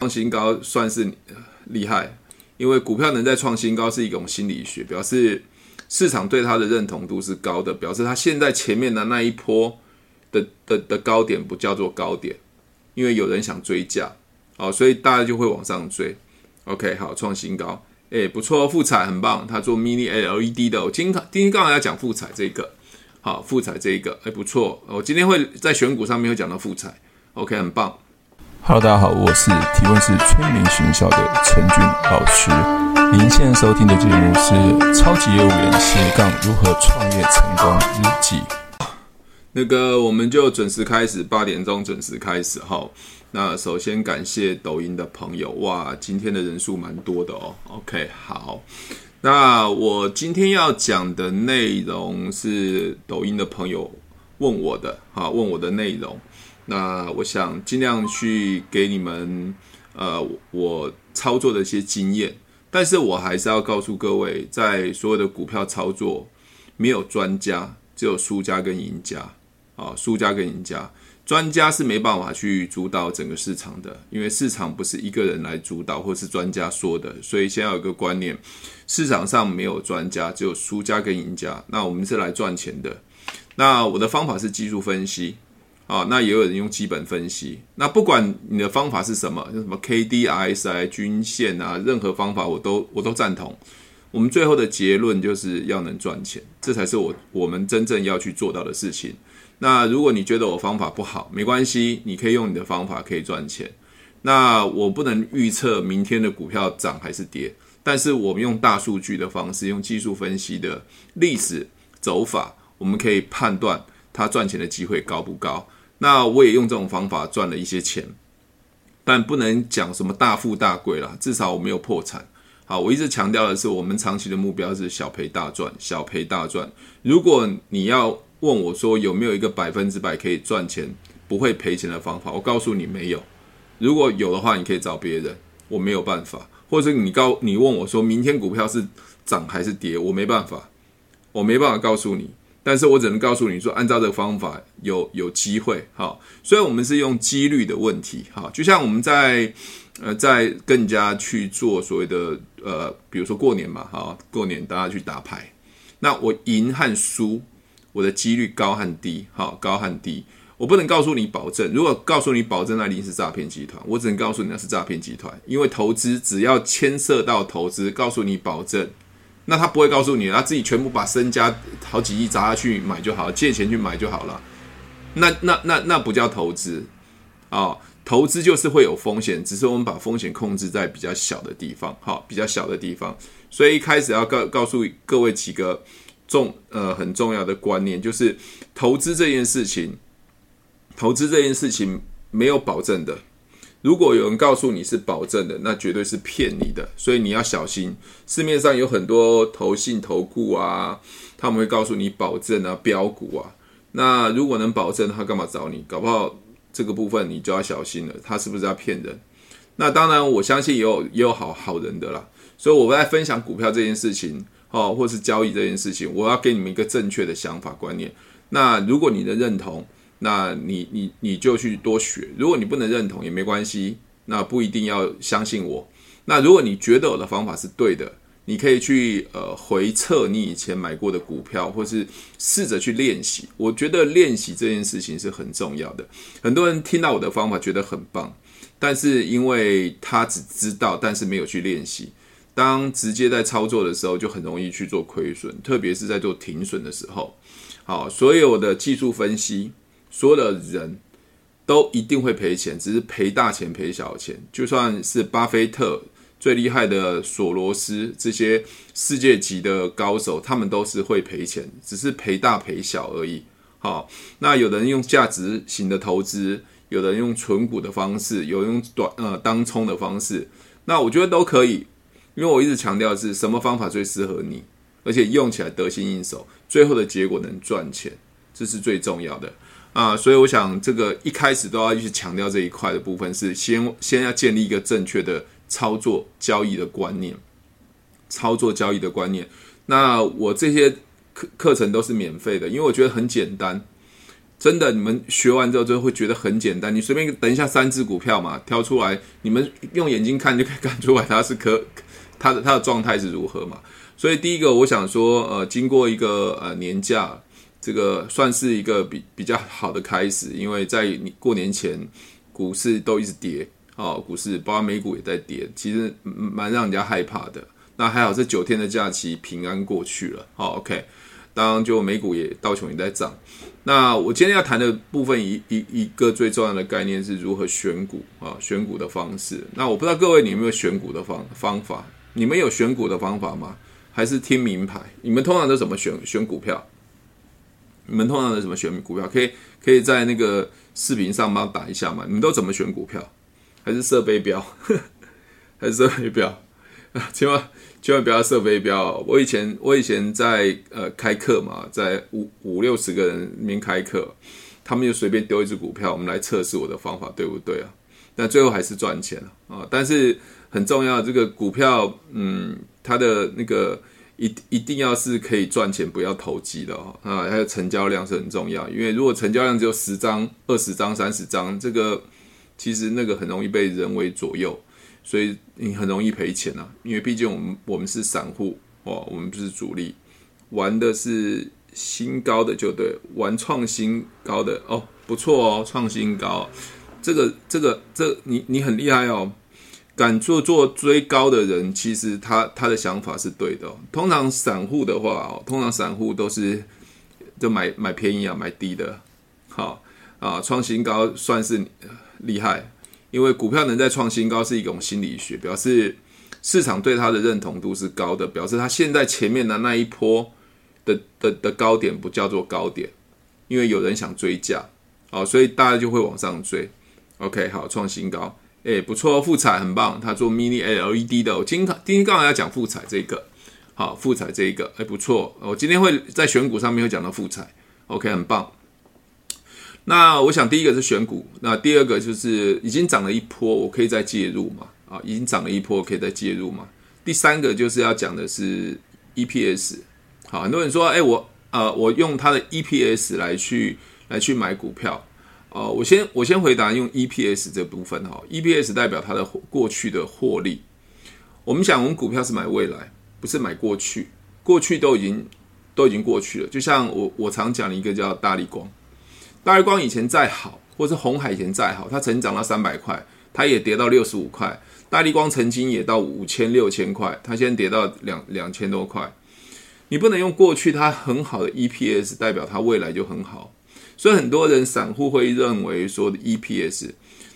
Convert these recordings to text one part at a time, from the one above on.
创新高算是厉害，因为股票能在创新高是一种心理学，表示市场对它的认同度是高的，表示它现在前面的那一波的的的高点不叫做高点，因为有人想追价，哦，所以大家就会往上追。OK，好，创新高，诶，不错，富彩很棒，他做 Mini LED 的，我今天今天刚好要讲富彩这个，好，富彩这一个，诶，不错，我今天会在选股上面会讲到富彩，OK，很棒。Hello，大家好，我是提问是催眠学校的陈俊老师。您现在收听的节目是《超级业务员斜杠如何创业成功日记》。那个，我们就准时开始，八点钟准时开始。哈，那首先感谢抖音的朋友，哇，今天的人数蛮多的哦。OK，好，那我今天要讲的内容是抖音的朋友问我的，哈，问我的内容。那我想尽量去给你们，呃，我操作的一些经验，但是我还是要告诉各位，在所有的股票操作，没有专家，只有输家跟赢家，啊，输家跟赢家，专家是没办法去主导整个市场的，因为市场不是一个人来主导，或是专家说的，所以先要有个观念，市场上没有专家，只有输家跟赢家，那我们是来赚钱的，那我的方法是技术分析。啊，那也有人用基本分析。那不管你的方法是什么，像什么 K D R S I 均线啊，任何方法我都我都赞同。我们最后的结论就是要能赚钱，这才是我我们真正要去做到的事情。那如果你觉得我方法不好，没关系，你可以用你的方法可以赚钱。那我不能预测明天的股票涨还是跌，但是我们用大数据的方式，用技术分析的历史走法，我们可以判断它赚钱的机会高不高。那我也用这种方法赚了一些钱，但不能讲什么大富大贵啦，至少我没有破产。好，我一直强调的是，我们长期的目标是小赔大赚，小赔大赚。如果你要问我说有没有一个百分之百可以赚钱、不会赔钱的方法，我告诉你没有。如果有的话，你可以找别人，我没有办法。或者你告你问我说明天股票是涨还是跌，我没办法，我没办法告诉你。但是我只能告诉你说，按照这个方法有有机会，好，所以我们是用几率的问题，好，就像我们在呃在更加去做所谓的呃，比如说过年嘛，哈，过年大家去打牌，那我赢和输，我的几率高和低，好，高和低，我不能告诉你保证，如果告诉你保证，那一定是诈骗集团，我只能告诉你那是诈骗集团，因为投资只要牵涉到投资，告诉你保证。那他不会告诉你，他自己全部把身家好几亿砸下去买就好，借钱去买就好了。那那那那不叫投资啊、哦！投资就是会有风险，只是我们把风险控制在比较小的地方，好、哦，比较小的地方。所以一开始要告告诉各位几个重呃很重要的观念，就是投资这件事情，投资这件事情没有保证的。如果有人告诉你是保证的，那绝对是骗你的，所以你要小心。市面上有很多投信、投顾啊，他们会告诉你保证啊、标股啊。那如果能保证，他干嘛找你？搞不好这个部分你就要小心了，他是不是要骗人？那当然，我相信也有也有好好人的啦。所以我在分享股票这件事情，哦，或是交易这件事情，我要给你们一个正确的想法观念。那如果你的认同，那你你你就去多学，如果你不能认同也没关系，那不一定要相信我。那如果你觉得我的方法是对的，你可以去呃回测你以前买过的股票，或是试着去练习。我觉得练习这件事情是很重要的。很多人听到我的方法觉得很棒，但是因为他只知道，但是没有去练习。当直接在操作的时候，就很容易去做亏损，特别是在做停损的时候。好，所有的技术分析。所有的人都一定会赔钱，只是赔大钱赔小钱。就算是巴菲特最厉害的索罗斯这些世界级的高手，他们都是会赔钱，只是赔大赔小而已。好，那有的人用价值型的投资，有的人用存股的方式，有人用短呃当冲的方式，那我觉得都可以，因为我一直强调是什么方法最适合你，而且用起来得心应手，最后的结果能赚钱，这是最重要的。啊，所以我想这个一开始都要去强调这一块的部分，是先先要建立一个正确的操作交易的观念，操作交易的观念。那我这些课课程都是免费的，因为我觉得很简单。真的，你们学完之后就会觉得很简单。你随便等一下三只股票嘛，挑出来，你们用眼睛看就可以 看出来它是可它的它的状态是如何嘛。所以第一个，我想说，呃，经过一个呃年假，这个算是一个比比较好的开始，因为在你过年前股市都一直跌，哦，股市包括美股也在跌，其实蛮让人家害怕的。那还好，这九天的假期平安过去了。好，OK。当然，就美股也道琼也在涨。那我今天要谈的部分一，一一个最重要的概念是如何选股啊，选股的方式。那我不知道各位你有没有选股的方方法？你们有选股的方法吗？还是听名牌？你们通常都怎么选选股票？你们通常都怎么选股票？可以可以在那个视频上帮打一下吗？你们都怎么选股票？还是设备标？还是射飞标？啊，千万千万不要设备标！我以前我以前在呃开课嘛，在五五六十个人里面开课，他们就随便丢一只股票，我们来测试我的方法对不对啊？但最后还是赚钱了啊！但是很重要，这个股票嗯，它的那个一一定要是可以赚钱，不要投机的哦啊！还有成交量是很重要，因为如果成交量只有十张、二十张、三十张，这个其实那个很容易被人为左右。所以你很容易赔钱啊，因为毕竟我们我们是散户哦，我们不是主力，玩的是新高的就对，玩创新高的哦，不错哦，创新高，这个这个这你你很厉害哦，敢做做追高的人，其实他他的想法是对的。通常散户的话，通常散户都是就买买便宜啊，买低的，好啊，创新高算是厉害。因为股票能在创新高是一种心理学，表示市场对它的认同度是高的，表示它现在前面的那一波的的的高点不叫做高点，因为有人想追价，哦，所以大家就会往上追。OK，好，创新高，诶，不错，富彩很棒，他做 Mini LED 的，我今天今天刚好要讲富彩这个，好，富彩这一个，诶，不错，我今天会在选股上面会讲到富彩，OK，很棒。那我想第一个是选股，那第二个就是已经涨了一波，我可以再介入嘛？啊，已经涨了一波，可以再介入嘛？第三个就是要讲的是 EPS，好，很多人说，哎，我呃，我用它的 EPS 来去来去买股票，哦，我先我先回答用 EPS 这部分哈，EPS 代表它的过去的获利。我们想，我们股票是买未来，不是买过去，过去都已经都已经过去了。就像我我常讲的一个叫大立光。大立光以前再好，或是红海以前再好，它曾经涨到三百块，它也跌到六十五块。大立光曾经也到五千、六千块，它现在跌到两两千多块。你不能用过去它很好的 EPS 代表它未来就很好，所以很多人散户会认为说 EPS，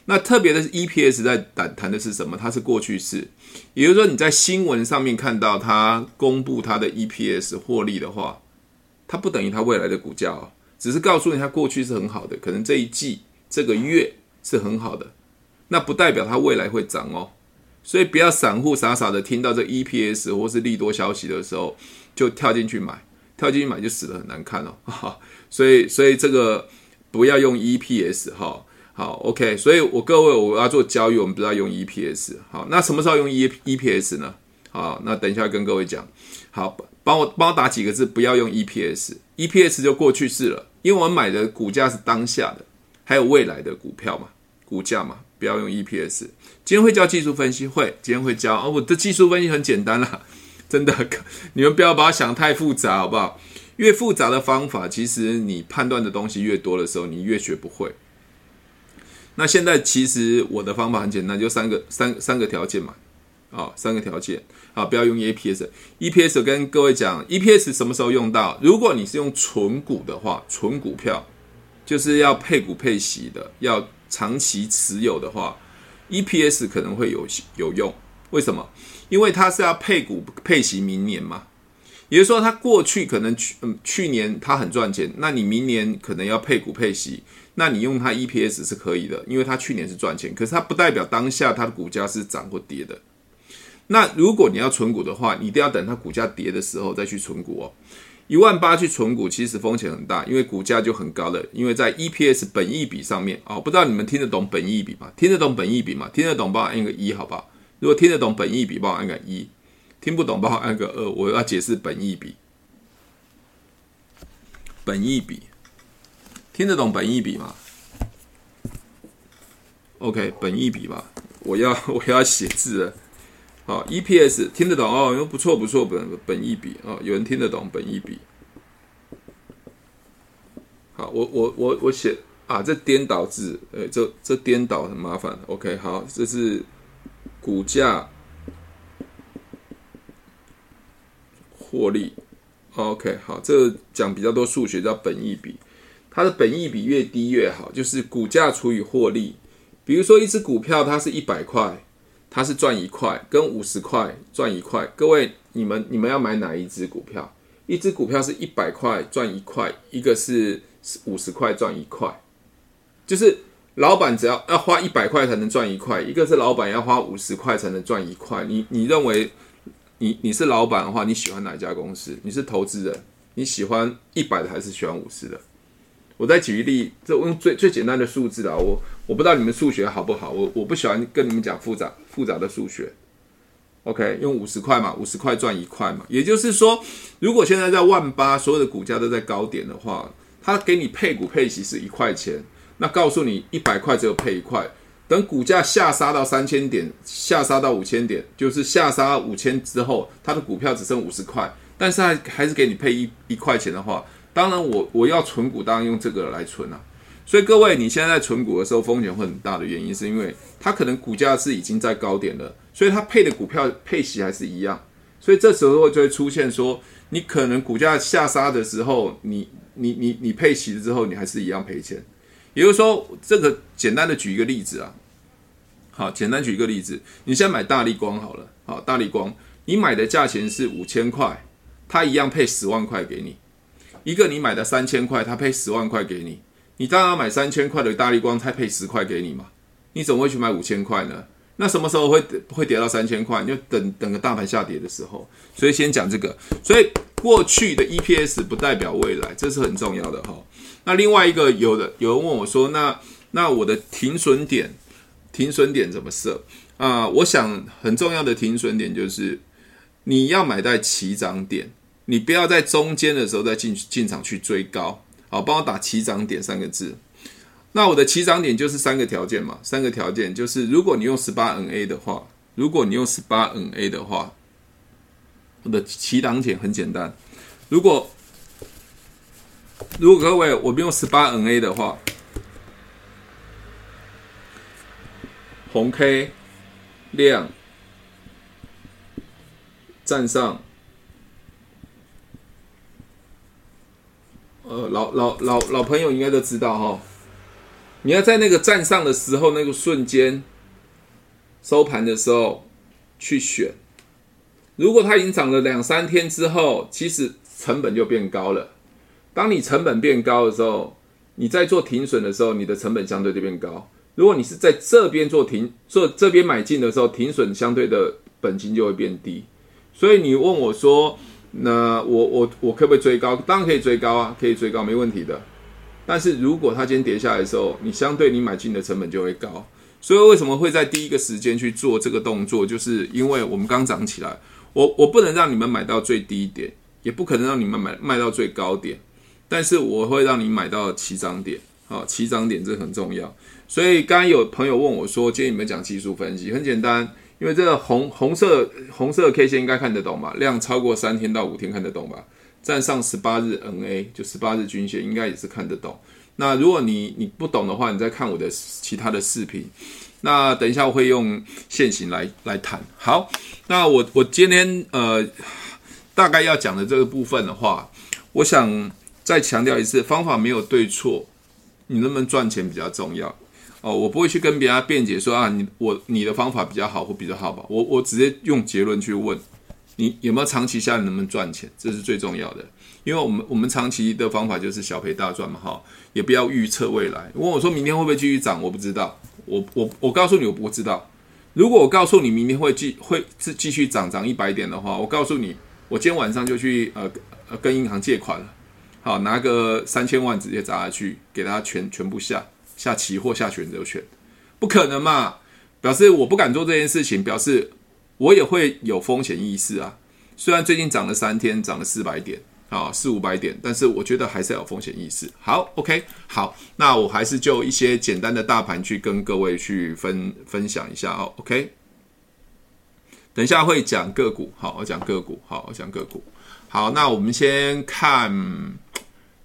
那特别的是 EPS 在谈谈的是什么？它是过去式，也就是说你在新闻上面看到它公布它的 EPS 获利的话，它不等于它未来的股价哦。只是告诉你，它过去是很好的，可能这一季、这个月是很好的，那不代表它未来会涨哦。所以不要散户傻傻的听到这 EPS 或是利多消息的时候就跳进去买，跳进去买就死得很难看哦。所以，所以这个不要用 EPS 哈。好，OK。所以我各位我要做交易，我们不要用 EPS。好，那什么时候用 E EPS 呢？好，那等一下跟各位讲。好，帮我帮我打几个字，不要用 EPS，EPS 就过去式了。因为我们买的股价是当下的，还有未来的股票嘛，股价嘛，不要用 EPS。今天会教技术分析，会今天会教哦。我的技术分析很简单啦，真的，你们不要把它想太复杂，好不好？越复杂的方法，其实你判断的东西越多的时候，你越学不会。那现在其实我的方法很简单，就三个三三个条件嘛，啊、三个条件。啊，不要用 EPS。EPS 跟各位讲，EPS 什么时候用到？如果你是用存股的话，存股票就是要配股配息的，要长期持有的话，EPS 可能会有有用。为什么？因为它是要配股配息明年嘛。也就是说，它过去可能去嗯去年它很赚钱，那你明年可能要配股配息，那你用它 EPS 是可以的，因为它去年是赚钱，可是它不代表当下它的股价是涨或跌的。那如果你要存股的话，你一定要等它股价跌的时候再去存股哦。一万八去存股其实风险很大，因为股价就很高了。因为在 EPS 本益比上面哦，不知道你们听得懂本益比吗？听得懂本益比吗？听得懂帮我按个一好不好？如果听得懂本意比，帮我按个一；听不懂帮我按个二。我要解释本意比。本意比听得懂本意比吗？OK，本意比吧，我要 我要写字了。好，EPS 听得懂哦，不错不错，本本意比哦，有人听得懂本意比。好，我我我我写啊，这颠倒字，呃，这这颠倒很麻烦。OK，好，这是股价获利。OK，好，这讲比较多数学叫本益比，它的本益比越低越好，就是股价除以获利。比如说一只股票它是一百块，它是赚一块，跟五十块赚一块。各位，你们你们要买哪一只股票？一只股票是一百块赚一块，一个是。五十块赚一块，就是老板只要要花一百块才能赚一块，一个是老板要花五十块才能赚一块。你你认为你你是老板的话，你喜欢哪一家公司？你是投资人，你喜欢一百的还是喜欢五十的？我再举一例，这用最最简单的数字啦。我我不知道你们数学好不好，我我不喜欢跟你们讲复杂复杂的数学。OK，用五十块嘛，五十块赚一块嘛。也就是说，如果现在在万八，所有的股价都在高点的话。他给你配股配息是一块钱，那告诉你一百块只有配一块，等股价下杀到三千点，下杀到五千点，就是下杀五千之后，它的股票只剩五十块，但是还是给你配一一块钱的话，当然我我要存股，当然用这个来存啊。所以各位，你现在在存股的时候风险会很大的原因，是因为它可能股价是已经在高点了，所以它配的股票配息还是一样，所以这时候就会出现说，你可能股价下杀的时候，你。你你你配齐了之后，你还是一样赔钱。也就是说，这个简单的举一个例子啊，好，简单举一个例子，你现在买大力光好了，好，大力光，你买的价钱是五千块，它一样配十万块给你。一个你买的三千块，它配十万块给你，你当然买三千块的大力光，它配十块给你嘛？你怎么会去买五千块呢？那什么时候会会跌到三千块？你就等等个大盘下跌的时候。所以先讲这个，所以。过去的 EPS 不代表未来，这是很重要的哈。那另外一个，有的有人问我说，那那我的停损点，停损点怎么设啊？我想很重要的停损点就是你要买在起涨点，你不要在中间的时候再进进场去追高。好，帮我打起涨点三个字。那我的起涨点就是三个条件嘛，三个条件就是如果你用十八 NA 的话，如果你用十八 NA 的话。我的起涨点很简单，如果如果各位我们用十八 NA 的话，红 K 量站上，呃，老老老老朋友应该都知道哈，你要在那个站上的时候，那个瞬间收盘的时候去选。如果它已经涨了两三天之后，其实成本就变高了。当你成本变高的时候，你在做停损的时候，你的成本相对就变高。如果你是在这边做停做这边买进的时候，停损相对的本金就会变低。所以你问我说，那我我我可不可以追高？当然可以追高啊，可以追高，没问题的。但是如果它今天跌下来的时候，你相对你买进的成本就会高。所以为什么会在第一个时间去做这个动作？就是因为我们刚涨起来。我我不能让你们买到最低点，也不可能让你们买卖到最高点，但是我会让你买到起涨点，好，起涨点这很重要。所以刚刚有朋友问我说，建议你们讲技术分析，很简单，因为这个红红色红色 K 线应该看得懂吧？量超过三天到五天看得懂吧？站上十八日 NA 就十八日均线应该也是看得懂。那如果你你不懂的话，你再看我的其他的视频。那等一下我会用线型来来谈。好，那我我今天呃大概要讲的这个部分的话，我想再强调一次，方法没有对错，你能不能赚钱比较重要哦。我不会去跟别人辩解说啊，你我你的方法比较好或比较好吧。我我直接用结论去问你有没有长期下来能不能赚钱，这是最重要的。因为我们我们长期的方法就是小赔大赚嘛，哈，也不要预测未来。问我说明天会不会继续涨，我不知道。我我我告诉你，我不知道。如果我告诉你明天会继会继继续涨涨一百点的话，我告诉你，我今天晚上就去呃呃跟银行借款了，好，拿个三千万直接砸下去，给他全全部下下期货下选择权，不可能嘛？表示我不敢做这件事情，表示我也会有风险意识啊。虽然最近涨了三天，涨了四百点。啊，四五百点，但是我觉得还是要有风险意识。好，OK，好，那我还是就一些简单的大盘去跟各位去分分享一下哦，OK。等一下会讲个股，好，我讲个股，好，我讲个股，好，那我们先看，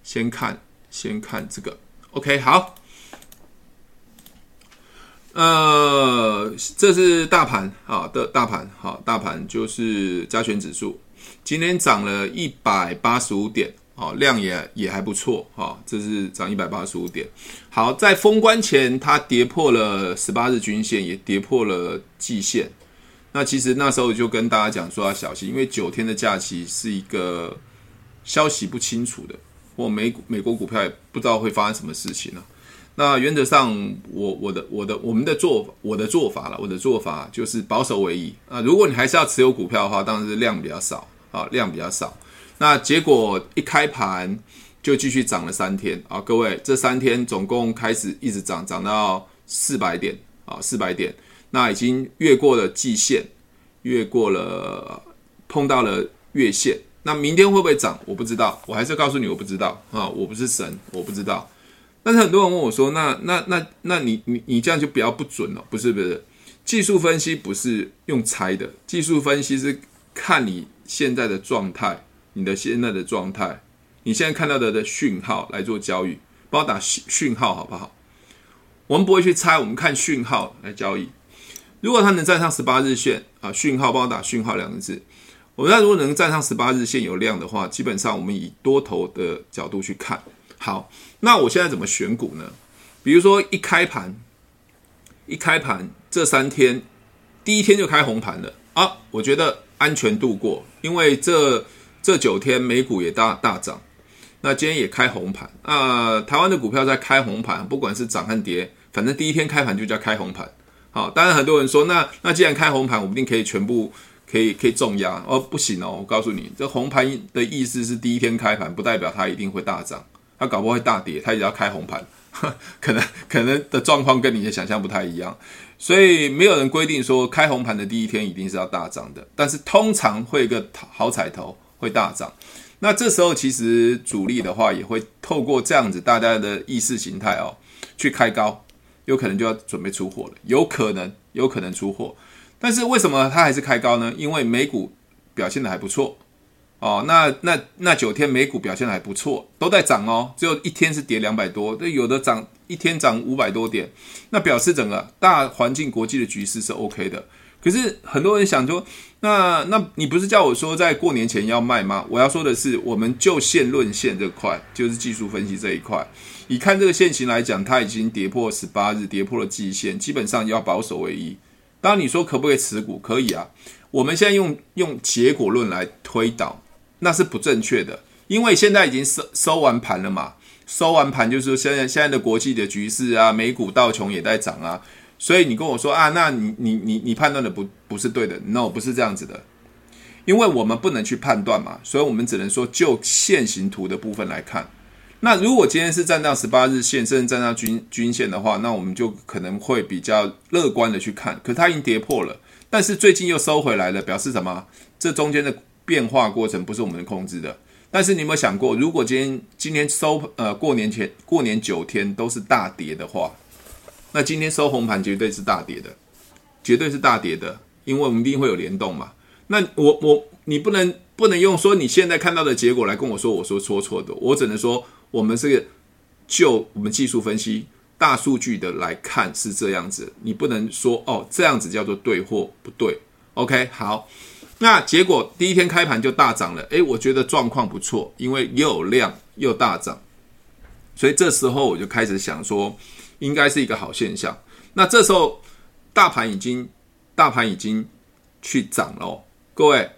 先看，先看这个，OK，好。呃，这是大盘啊的大盘，好，大盘就是加权指数，今天涨了一百八十五点，啊，量也也还不错，啊，这是涨一百八十五点。好，在封关前，它跌破了十八日均线，也跌破了季线。那其实那时候就跟大家讲说要小心，因为九天的假期是一个消息不清楚的，或美股美国股票也不知道会发生什么事情呢、那原则上我，我的我的我们的做法，我的做法了，我的做法就是保守为宜啊。如果你还是要持有股票的话，当然是量比较少啊，量比较少。那结果一开盘就继续涨了三天啊，各位，这三天总共开始一直涨，涨到四百点啊，四百点。那已经越过了季线，越过了碰到了月线。那明天会不会涨？我不知道，我还是告诉你，我不知道啊，我不是神，我不知道。但是很多人问我说：“那那那那你你你这样就比较不准了，不是不是？技术分析不是用猜的，技术分析是看你现在的状态，你的现在的状态，你现在看到的的讯号来做交易，帮我打讯讯号好不好？我们不会去猜，我们看讯号来交易。如果它能站上十八日线啊，讯号帮我打讯号两个字。我们那如果能站上十八日线有量的话，基本上我们以多头的角度去看。”好，那我现在怎么选股呢？比如说一开盘，一开盘这三天，第一天就开红盘了啊，我觉得安全度过，因为这这九天美股也大大涨，那今天也开红盘啊、台湾的股票在开红盘，不管是涨和跌，反正第一天开盘就叫开红盘。好，当然很多人说，那那既然开红盘，我们一定可以全部可以可以重压哦，不行哦，我告诉你，这红盘的意思是第一天开盘，不代表它一定会大涨。它搞不好会大跌，它也要开红盘，可能可能的状况跟你的想象不太一样，所以没有人规定说开红盘的第一天一定是要大涨的，但是通常会有个好彩头会大涨。那这时候其实主力的话也会透过这样子大家的意识形态哦，去开高，有可能就要准备出货了，有可能有可能出货，但是为什么它还是开高呢？因为美股表现的还不错。哦，那那那九天美股表现还不错，都在涨哦，只有一天是跌两百多，对，有的涨一天涨五百多点，那表示整个大环境国际的局势是 OK 的。可是很多人想说，那那你不是叫我说在过年前要卖吗？我要说的是，我们就线论线这块，就是技术分析这一块，以看这个线型来讲，它已经跌破十八日，跌破了季线，基本上要保守为宜。当然你说可不可以持股？可以啊，我们现在用用结果论来推导。那是不正确的，因为现在已经收收完盘了嘛，收完盘就是说现在现在的国际的局势啊，美股道琼也在涨啊，所以你跟我说啊，那你你你你判断的不不是对的，no 不是这样子的，因为我们不能去判断嘛，所以我们只能说就线形图的部分来看。那如果今天是站到十八日线，甚至站到均均线的话，那我们就可能会比较乐观的去看。可它已经跌破了，但是最近又收回来了，表示什么？这中间的。变化过程不是我们控制的，但是你有没有想过，如果今天今天收呃过年前过年九天都是大跌的话，那今天收红盘绝对是大跌的，绝对是大跌的，因为我们一定会有联动嘛。那我我你不能不能用说你现在看到的结果来跟我说我说错错的，我只能说我们是就我们技术分析大数据的来看是这样子，你不能说哦这样子叫做对或不对。OK 好。那结果第一天开盘就大涨了，诶，我觉得状况不错，因为又有量又大涨，所以这时候我就开始想说，应该是一个好现象。那这时候大盘已经大盘已经去涨了，各位，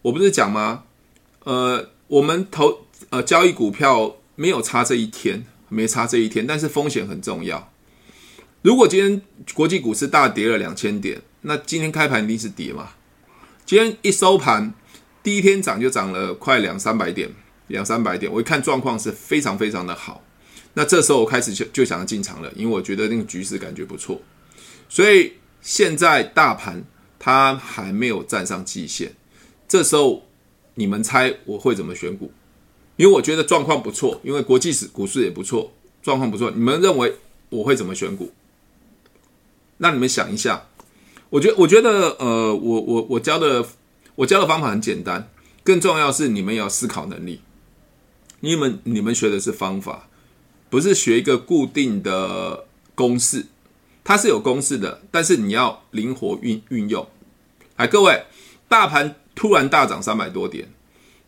我不是讲吗？呃，我们投呃交易股票没有差这一天，没差这一天，但是风险很重要。如果今天国际股市大跌了两千点，那今天开盘一定是跌嘛？今天一收盘，第一天涨就涨了快两三百点，两三百点。我一看状况是非常非常的好，那这时候我开始就就想要进场了，因为我觉得那个局势感觉不错。所以现在大盘它还没有站上季线，这时候你们猜我会怎么选股？因为我觉得状况不错，因为国际市股市也不错，状况不错。你们认为我会怎么选股？那你们想一下。我觉我觉得，呃，我我我教的我教的方法很简单，更重要是你们要思考能力。你们你们学的是方法，不是学一个固定的公式，它是有公式的，但是你要灵活运运用。哎，各位，大盘突然大涨三百多点。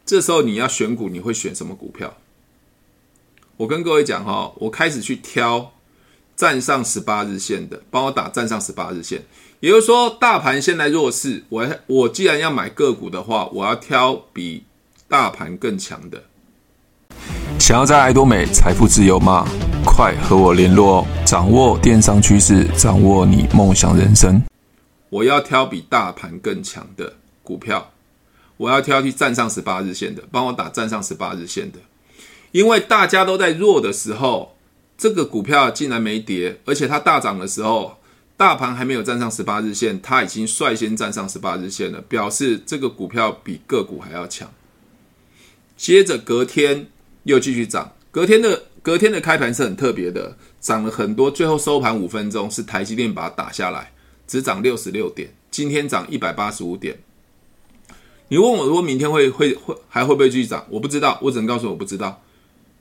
这时候你要选股，你会选什么股票？我跟各位讲哈，我开始去挑站上十八日线的，帮我打站上十八日线。也就是说，大盘现在弱势，我我既然要买个股的话，我要挑比大盘更强的。想要在爱多美财富自由吗？快和我联络哦！掌握电商趋势，掌握你梦想人生。我要挑比大盘更强的股票。我要挑去站上十八日线的，帮我打站上十八日线的，因为大家都在弱的时候，这个股票竟然没跌，而且它大涨的时候，大盘还没有站上十八日线，它已经率先站上十八日线了，表示这个股票比个股还要强。接着隔天又继续涨，隔天的隔天的开盘是很特别的，涨了很多，最后收盘五分钟是台积电把它打下来，只涨六十六点，今天涨一百八十五点。你问我说明天会会会还会不会继续涨？我不知道，我只能告诉我不知道。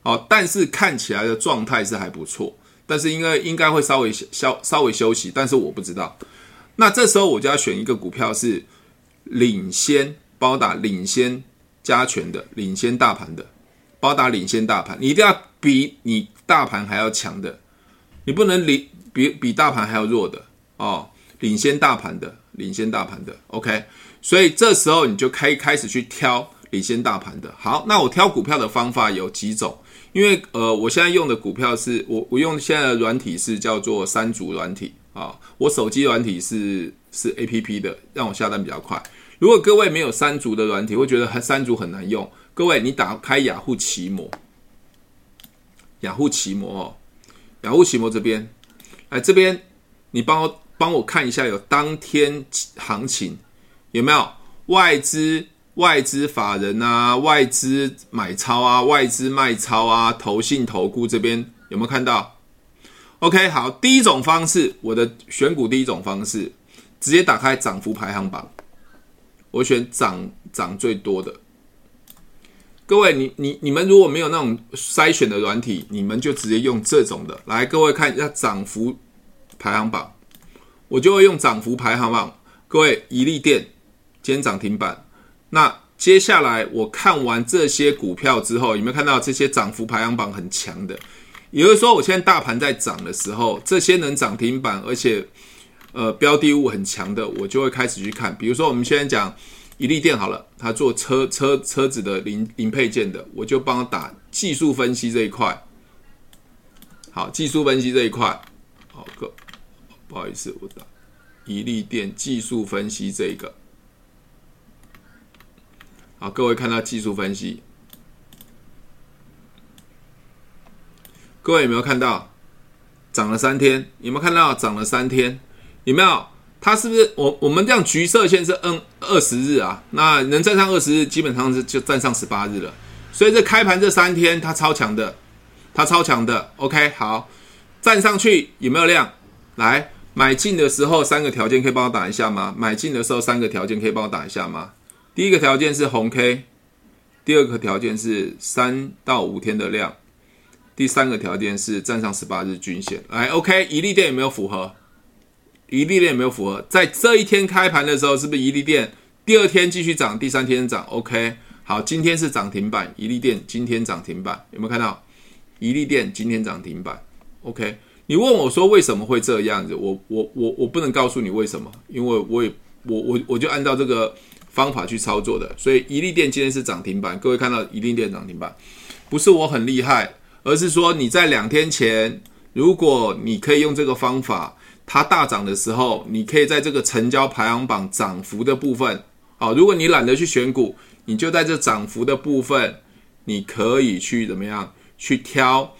好，但是看起来的状态是还不错，但是应该应该会稍微稍稍微休息，但是我不知道。那这时候我就要选一个股票是领先，包打领先加权的，领先大盘的，包打领先大盘。你一定要比你大盘还要强的，你不能领比比大盘还要弱的哦。领先大盘的，领先大盘的，OK。所以这时候你就可以开始去挑领先大盘的。好，那我挑股票的方法有几种？因为呃，我现在用的股票是我我用现在的软体是叫做三足软体啊，我手机软体是是 APP 的，让我下单比较快。如果各位没有三足的软体，会觉得三足很难用。各位，你打开雅虎奇摩，雅虎奇摩哦，雅虎奇摩这边，来这边，你帮我帮我看一下有当天行情。有没有外资外资法人啊，外资买超啊，外资卖超啊，投信投顾这边有没有看到？OK，好，第一种方式，我的选股第一种方式，直接打开涨幅排行榜，我选涨涨最多的。各位，你你你们如果没有那种筛选的软体，你们就直接用这种的。来，各位看一下涨幅排行榜，我就会用涨幅排行榜。各位，一利电。今天涨停板，那接下来我看完这些股票之后，有没有看到这些涨幅排行榜很强的？也就是说，我现在大盘在涨的时候，这些能涨停板，而且呃标的物很强的，我就会开始去看。比如说，我们现在讲一利电好了，它做车车车子的零零配件的，我就帮他打技术分析这一块。好，技术分析这一块，好个不好意思，我打怡利电技术分析这一个。好，各位看到技术分析，各位有没有看到涨了三天？有没有看到涨了三天？有没有？它是不是我我们这样橘色线是 N 二十日啊？那能站上二十日，基本上是就站上十八日了。所以这开盘这三天它超强的，它超强的。OK，好，站上去有没有量？来买进的时候三个条件可以帮我打一下吗？买进的时候三个条件可以帮我打一下吗？第一个条件是红 K，第二个条件是三到五天的量，第三个条件是站上十八日均线。来，OK，一利电有没有符合？一利电有没有符合？在这一天开盘的时候，是不是一利电？第二天继续涨，第三天涨。OK，好，今天是涨停板，一利电今天涨停板，有没有看到？一利电今天涨停板。OK，你问我说为什么会这样子？我我我我不能告诉你为什么，因为我也我我我就按照这个。方法去操作的，所以一利电今天是涨停板。各位看到一利电涨停板，不是我很厉害，而是说你在两天前，如果你可以用这个方法，它大涨的时候，你可以在这个成交排行榜涨幅的部分，好，如果你懒得去选股，你就在这涨幅的部分，你可以去怎么样去挑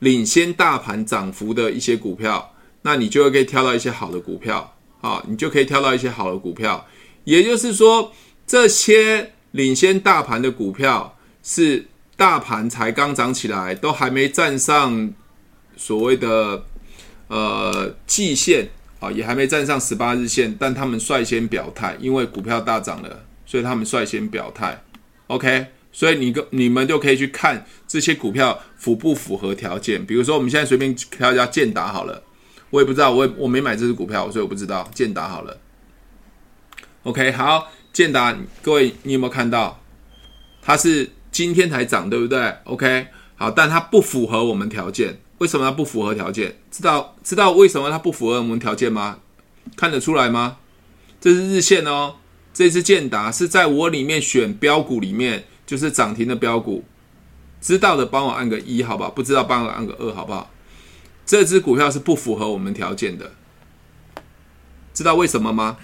领先大盘涨幅的一些股票，那你就会可以挑到一些好的股票，啊，你就可以挑到一些好的股票。也就是说，这些领先大盘的股票是大盘才刚涨起来，都还没站上所谓的呃季线啊，也还没站上十八日线，但他们率先表态，因为股票大涨了，所以他们率先表态。OK，所以你跟你们就可以去看这些股票符不符合条件。比如说，我们现在随便挑一家建达好了，我也不知道，我我没买这只股票，所以我不知道建达好了。OK，好，建达，各位你有没有看到？它是。今天才涨，对不对？OK，好，但它不符合我们条件。为什么它不符合条件？知道知道为什么它不符合我们条件吗？看得出来吗？这是日线哦，这支建达是在我里面选标股里面，就是涨停的标股。知道的帮我按个一，好不好？不知道帮我按个二，好不好？这只股票是不符合我们条件的，知道为什么吗？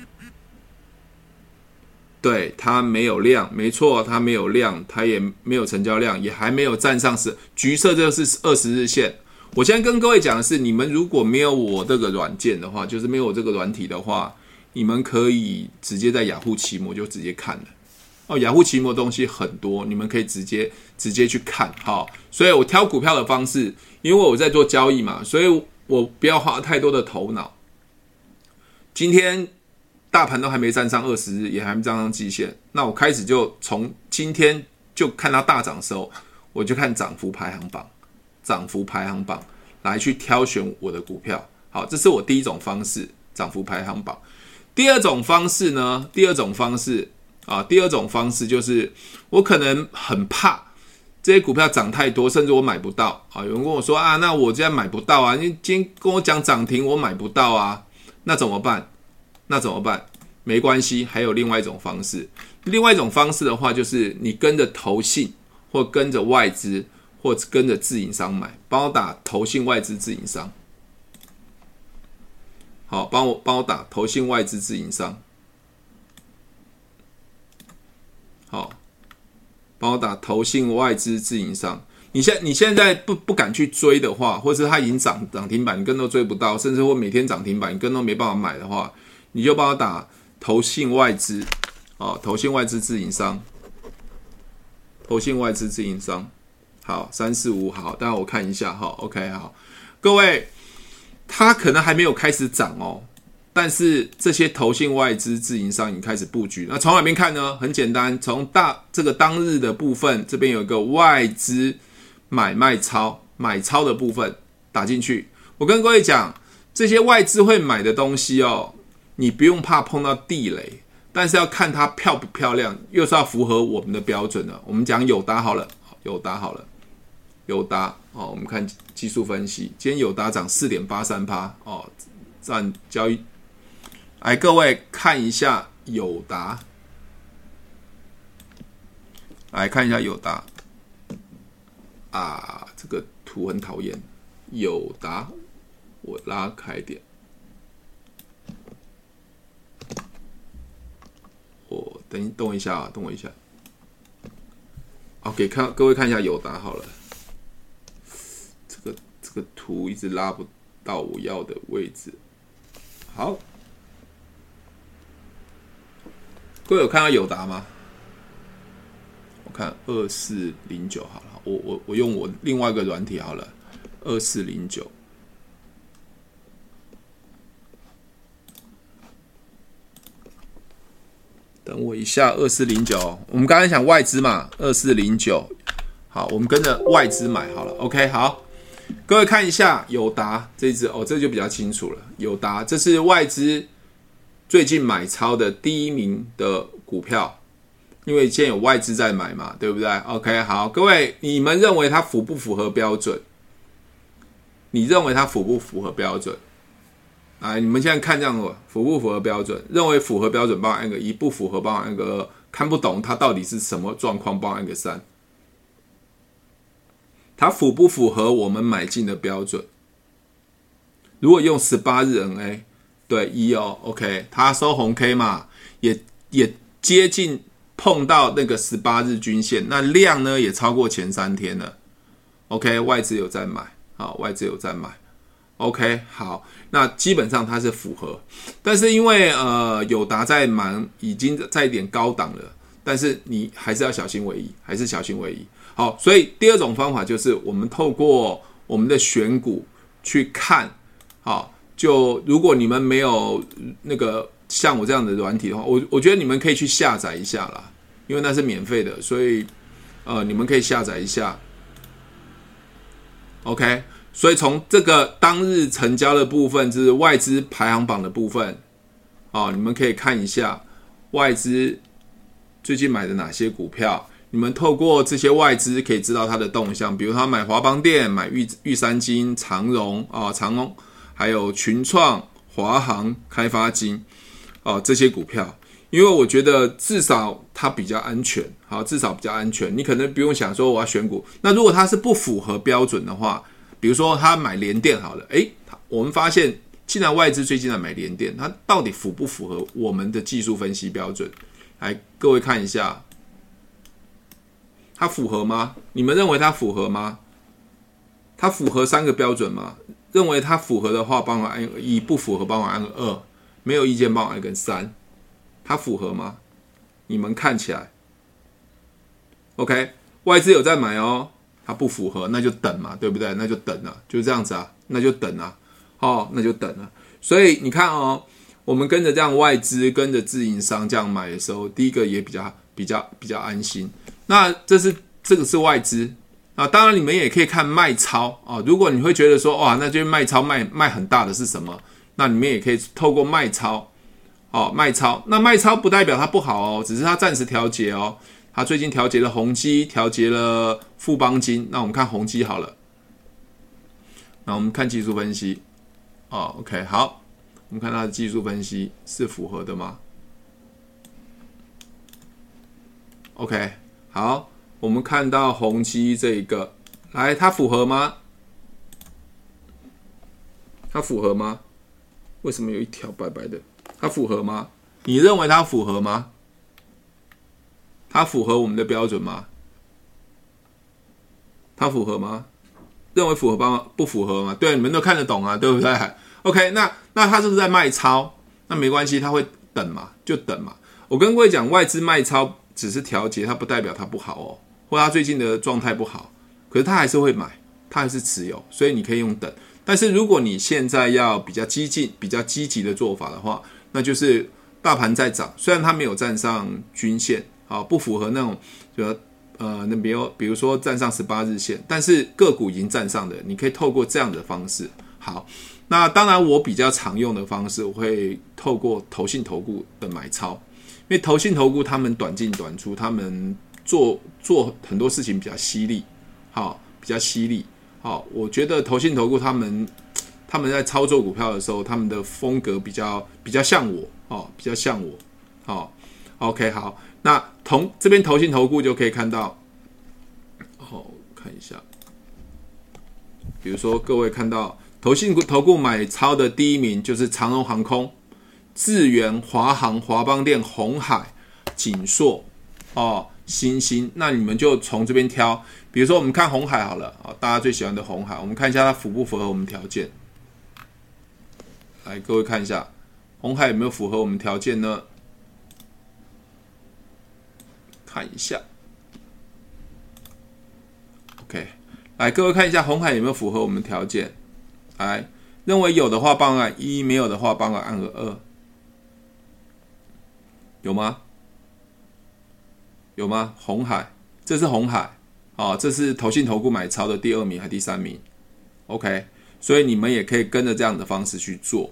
对，它没有量，没错，它没有量，它也没有成交量，也还没有站上是橘色，这是二十日线。我现在跟各位讲的是，你们如果没有我这个软件的话，就是没有我这个软体的话，你们可以直接在雅虎奇摩就直接看了。哦，雅虎奇摩东西很多，你们可以直接直接去看。好，所以我挑股票的方式，因为我在做交易嘛，所以我不要花太多的头脑。今天。大盘都还没站上二十日，也还没站上季线，那我开始就从今天就看它大涨的时候，我就看涨幅排行榜，涨幅排行榜来去挑选我的股票。好，这是我第一种方式，涨幅排行榜。第二种方式呢？第二种方式啊，第二种方式就是我可能很怕这些股票涨太多，甚至我买不到啊。有人跟我说啊，那我现在买不到啊，你今天跟我讲涨停，我买不到啊，那怎么办？那怎么办？没关系，还有另外一种方式。另外一种方式的话，就是你跟着投信，或跟着外资，或跟着自营商买。帮我打投信、外资、自营商。好，帮我帮我打投信、外资、自营商。帮我打投信、外资、自营商。你现你现在不不敢去追的话，或者是它已经涨涨停板，你跟都追不到，甚至会每天涨停板，你跟都没办法买的话。你就帮我打投信外资，哦，投信外资自营商，投信外资自营商，好，三四五好，待会我看一下哈，OK 好，各位，它可能还没有开始涨哦，但是这些投信外资自营商已经开始布局，那从哪边看呢？很简单，从大这个当日的部分，这边有一个外资买卖超买超的部分打进去，我跟各位讲，这些外资会买的东西哦。你不用怕碰到地雷，但是要看它漂不漂亮，又是要符合我们的标准的。我们讲友达好了，友达好了，友达哦，我们看技术分析，今天友达涨四点八三趴哦，占交易。来，各位看一下友达，来看一下友达啊，这个图很讨厌，友达，我拉开点。我等等我一下啊，等我一下。OK，看各位看一下友达好了。这个这个图一直拉不到我要的位置。好，各位有看到友达吗？我看二四零九好了，我我我用我另外一个软体好了，二四零九。等我一下，二四零九，我们刚才讲外资嘛，二四零九，好，我们跟着外资买好了，OK，好，各位看一下友达这一支哦，这就比较清楚了，友达这是外资最近买超的第一名的股票，因为现在有外资在买嘛，对不对？OK，好，各位你们认为它符不符合标准？你认为它符不符合标准？啊，你们现在看这样子符不符合标准？认为符合标准，帮我按个一；不符合，帮我按个二。看不懂它到底是什么状况，帮我按个三。它符不符合我们买进的标准？如果用十八日 NA，对一哦，OK，它收红 K 嘛，也也接近碰到那个十八日均线，那量呢也超过前三天了。OK，外资有在买，好，外资有在买。OK，好，那基本上它是符合，但是因为呃友达在蛮已经在一点高档了，但是你还是要小心为宜，还是小心为宜。好，所以第二种方法就是我们透过我们的选股去看，好，就如果你们没有那个像我这样的软体的话，我我觉得你们可以去下载一下啦，因为那是免费的，所以呃，你们可以下载一下。OK，所以从这个当日成交的部分，就是外资排行榜的部分，哦，你们可以看一下外资最近买的哪些股票。你们透过这些外资可以知道它的动向，比如他买华邦电、买玉玉山金、长荣啊、长荣，还有群创、华航、开发金哦，这些股票。因为我觉得至少它比较安全，好，至少比较安全。你可能不用想说我要选股。那如果它是不符合标准的话，比如说他买联电好了，诶，我们发现，既然外资最近在买联电，它到底符不符合我们的技术分析标准？来，各位看一下，它符合吗？你们认为它符合吗？它符合三个标准吗？认为它符合的话，帮我按一；不符合，帮我按个二；没有意见，帮我按个三。它符合吗？你们看起来，OK，外资有在买哦。它不符合，那就等嘛，对不对？那就等了，就这样子啊，那就等啊，哦，那就等了。所以你看哦，我们跟着这样外资，跟着自营商这样买的时候，第一个也比较比较比较安心。那这是这个是外资啊，当然你们也可以看卖超啊。如果你会觉得说哇，那就是卖超卖卖很大的是什么？那你们也可以透过卖超。哦，卖超，那卖超不代表它不好哦，只是它暂时调节哦。它最近调节了宏基，调节了富邦金。那我们看宏基好了，那我们看技术分析。哦，OK，好，我们看它的技术分析是符合的吗？OK，好，我们看到宏碁这一个，来，它符合吗？它符合吗？为什么有一条白白的？它符合吗？你认为它符合吗？它符合我们的标准吗？它符合吗？认为符合吗？不符合吗？对，你们都看得懂啊，对不对？OK，那那它是不是在卖超？那没关系，它会等嘛，就等嘛。我跟各位讲，外资卖超只是调节，它不代表它不好哦，或他最近的状态不好，可是他还是会买，他还是持有，所以你可以用等。但是如果你现在要比较激进、比较积极的做法的话，那就是大盘在涨，虽然它没有站上均线，啊，不符合那种，就呃，那比如比如说站上十八日线，但是个股已经站上的，你可以透过这样的方式。好，那当然我比较常用的方式，我会透过投信投顾的买超，因为投信投顾他们短进短出，他们做做很多事情比较犀利，好，比较犀利，好，我觉得投信投顾他们。他们在操作股票的时候，他们的风格比较比较像我哦，比较像我，哦，OK，好，那同这边投信投顾就可以看到，哦，看一下，比如说各位看到投信投顾买超的第一名就是长荣航空、智源、华航、华邦电、红海、景硕，哦，新兴，那你们就从这边挑，比如说我们看红海好了啊，大家最喜欢的红海，我们看一下它符不符合我们条件。来，各位看一下，红海有没有符合我们条件呢？看一下，OK。来，各位看一下红海有没有符合我们条件？来，认为有的话帮我按一，没有的话帮我按个二，有吗？有吗？红海，这是红海，哦，这是投信投顾买超的第二名还是第三名？OK。所以你们也可以跟着这样的方式去做。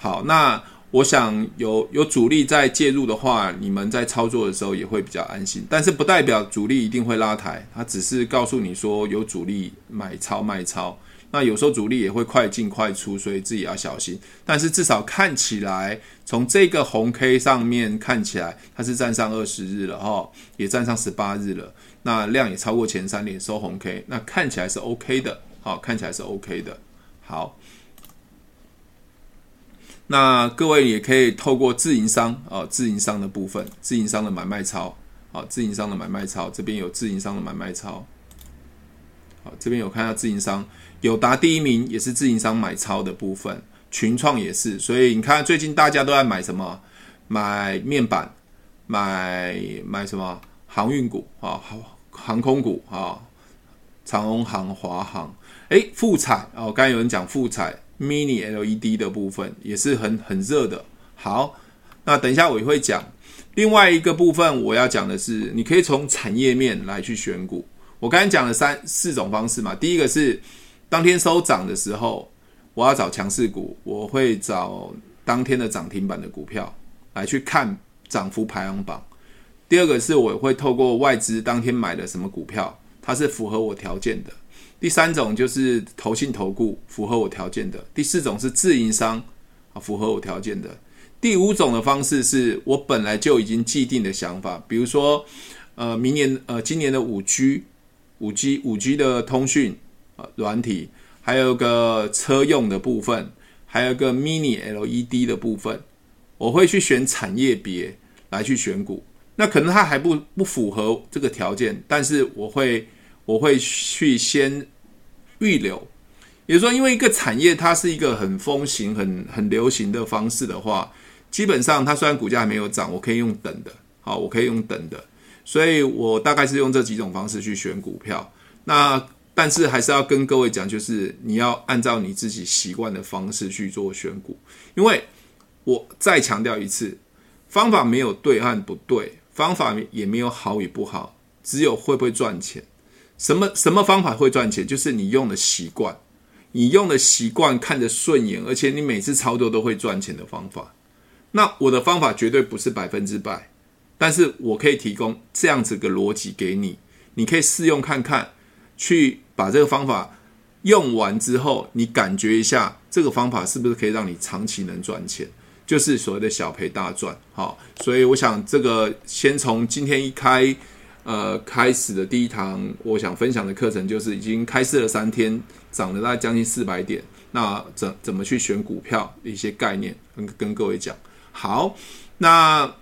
好，那我想有有主力在介入的话，你们在操作的时候也会比较安心。但是不代表主力一定会拉抬，它只是告诉你说有主力买超卖超。那有时候主力也会快进快出，所以自己要小心。但是至少看起来，从这个红 K 上面看起来，它是站上二十日了哈，也站上十八日了。那量也超过前三连收红 K，那看起来是 OK 的，好，看起来是 OK 的。好，那各位也可以透过自营商啊，自营商的部分，自营商的买卖超，好，自营商的买卖超，这边有自营商的买卖超，好，这边有看到自营商，友达第一名也是自营商买超的部分，群创也是，所以你看最近大家都在买什么？买面板，买买什么航运股啊？航，航空股啊，长荣航、华航，诶，富彩哦，刚才有人讲富彩 Mini LED 的部分也是很很热的。好，那等一下我也会讲。另外一个部分我要讲的是，你可以从产业面来去选股。我刚才讲了三四种方式嘛，第一个是当天收涨的时候，我要找强势股，我会找当天的涨停板的股票来去看涨幅排行榜。第二个是我会透过外资当天买的什么股票，它是符合我条件的。第三种就是投信投顾符合我条件的。第四种是自营商啊，符合我条件的。第五种的方式是我本来就已经既定的想法，比如说呃，明年呃，今年的五 G。五 G 五 G 的通讯软体，还有个车用的部分，还有个 Mini LED 的部分，我会去选产业别来去选股。那可能它还不不符合这个条件，但是我会我会去先预留。也就是说，因为一个产业它是一个很风行、很很流行的方式的话，基本上它虽然股价还没有涨，我可以用等的，好，我可以用等的。所以我大概是用这几种方式去选股票，那但是还是要跟各位讲，就是你要按照你自己习惯的方式去做选股，因为我再强调一次，方法没有对和不对，方法也没有好与不好，只有会不会赚钱。什么什么方法会赚钱？就是你用的习惯，你用的习惯看着顺眼，而且你每次操作都会赚钱的方法。那我的方法绝对不是百分之百。但是我可以提供这样子个逻辑给你，你可以试用看看，去把这个方法用完之后，你感觉一下这个方法是不是可以让你长期能赚钱，就是所谓的小赔大赚。好，所以我想这个先从今天一开呃开始的第一堂，我想分享的课程就是已经开市了三天，涨了大概将近四百点，那怎怎么去选股票一些概念跟跟各位讲。好，那。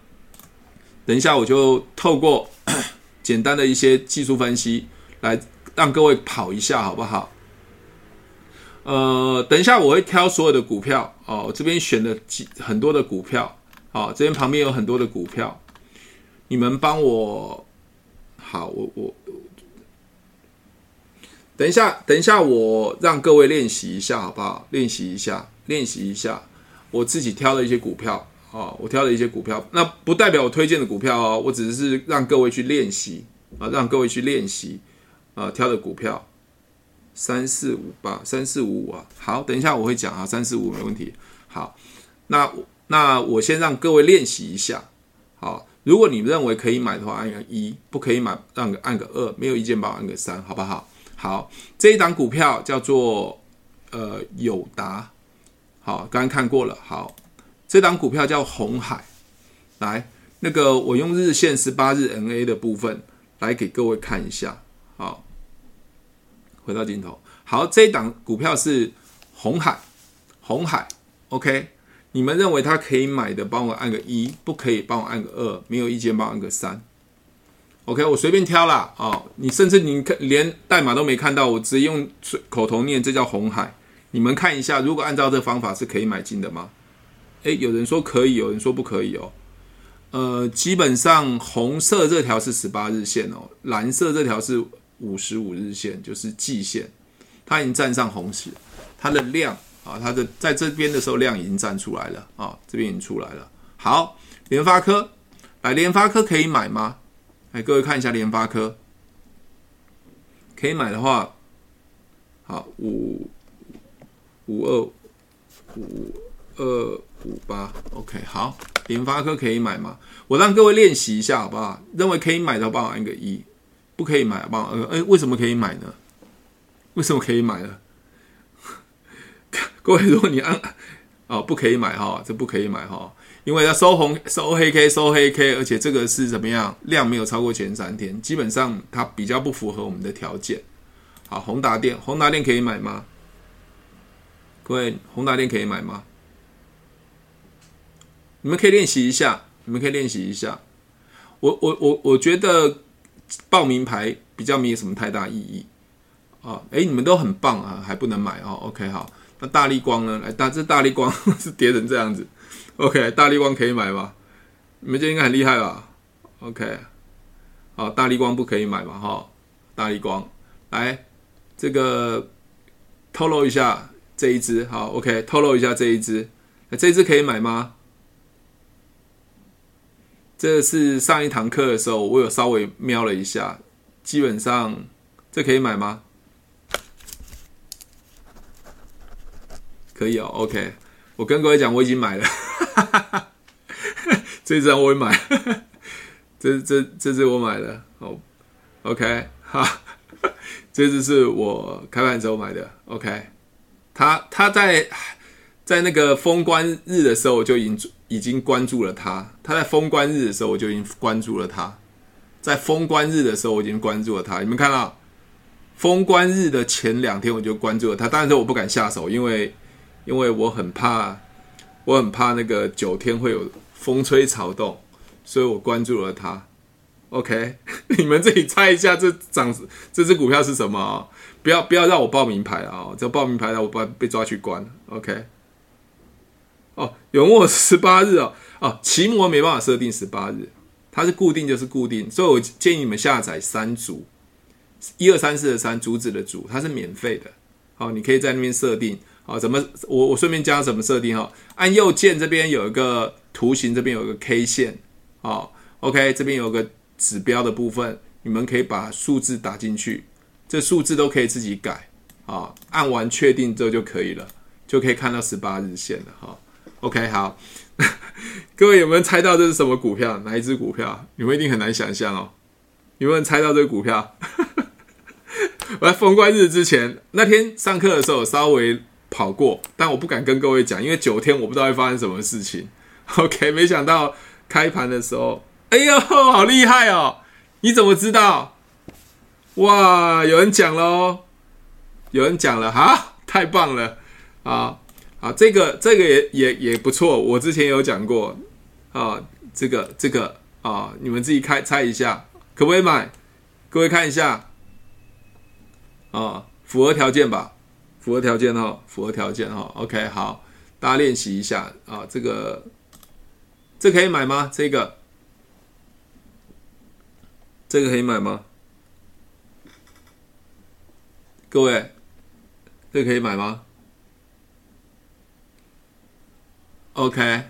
等一下，我就透过 简单的一些技术分析来让各位跑一下，好不好？呃，等一下我会挑所有的股票哦，我这边选了几很多的股票，好，这边旁边有很多的股票，你们帮我，好，我我等一下，等一下我让各位练习一下，好不好？练习一下，练习一下我自己挑的一些股票。哦，我挑了一些股票，那不代表我推荐的股票哦，我只是让各位去练习啊，让各位去练习啊，挑的股票三四五八三四五五啊，好，等一下我会讲啊，三四五没问题。好，那那我先让各位练习一下。好，如果你认为可以买的话，按个一；不可以买，按个按个二；没有意见，帮我按个三，好不好？好，这一档股票叫做呃友达，好，刚刚看过了，好。这档股票叫红海，来，那个我用日线十八日 N A 的部分来给各位看一下。好，回到镜头。好，这一档股票是红海，红海，OK。你们认为它可以买的，帮我按个一；不可以，帮我按个二；没有意见，帮我按个三。OK，我随便挑啦。哦，你甚至你看连代码都没看到，我直接用口头念，这叫红海。你们看一下，如果按照这方法是可以买进的吗？诶，有人说可以，有人说不可以哦。呃，基本上红色这条是十八日线哦，蓝色这条是五十五日线，就是季线，它已经站上红线，它的量啊，它的在这边的时候量已经站出来了啊，这边已经出来了。好，联发科，来，联发科可以买吗？来，各位看一下联发科，可以买的话，好，五五二五二。五八，OK，好，联发科可以买吗？我让各位练习一下，好不好？认为可以买的，帮我按个一；不可以买，帮我按个二。哎，为什么可以买呢？为什么可以买呢？各位，如果你按 哦，不可以买哈，这不可以买哈，因为它收红、收黑 K、收黑 K，而且这个是怎么样？量没有超过前三天，基本上它比较不符合我们的条件。好，宏达电，宏达电可以买吗？各位，宏达电可以买吗？你们可以练习一下，你们可以练习一下。我我我我觉得报名牌比较没有什么太大意义啊。诶，你们都很棒啊，还不能买哦。OK，好，那大立光呢？来，大这大立光 是跌成这样子。OK，大立光可以买吧？你们这应该很厉害吧？OK，好，大立光不可以买嘛？哈，大立光，来这个透露一下这一只，好，OK，透露一下这一支，这一只可以买吗？这是上一堂课的时候，我有稍微瞄了一下，基本上这可以买吗？可以哦，OK，我跟各位讲，我已经买了，哈 哈这张我也买。这这这是我买的，哦，OK，哈，这支是我开盘之后买的，OK，他他在在那个封关日的时候，我就已经已经关注了他。他在封关日的时候，我就已经关注了他。在封关日的时候，我已经关注了他。你们看到，封关日的前两天我就关注了他，当然我不敢下手，因为因为我很怕，我很怕那个九天会有风吹草动。所以我关注了他，OK，你们自己猜一下这涨这只股票是什么哦？不要不要让我报名牌啊！这报名牌了，我不被抓去关，OK。哦，有人问我十八日哦，哦，奇摩没办法设定十八日，它是固定就是固定，所以我建议你们下载三组，一二三四的三，竹子的竹，它是免费的，好，你可以在那边设定，好，怎么我我顺便教怎么设定哈，按右键这边有一个图形，这边有一个 K 线。好，OK，这边有个指标的部分，你们可以把数字打进去，这数字都可以自己改啊。按完确定之后就可以了，就可以看到十八日线了。哈，OK，好，各位有没有猜到这是什么股票？哪一只股票？你们一定很难想象哦。有没有猜到这个股票？我在封关日之前那天上课的时候稍微跑过，但我不敢跟各位讲，因为九天我不知道会发生什么事情。OK，没想到。开盘的时候，哎呦，好厉害哦！你怎么知道？哇，有人讲了哦，有人讲了哈，太棒了啊啊！这个这个也也也不错，我之前有讲过啊，这个这个啊，你们自己开猜一下，可不可以买？各位看一下啊，符合条件吧？符合条件哦，符合条件哦。OK，好，大家练习一下啊，这个。这可以买吗？这个，这个可以买吗？各位，这可以买吗？OK，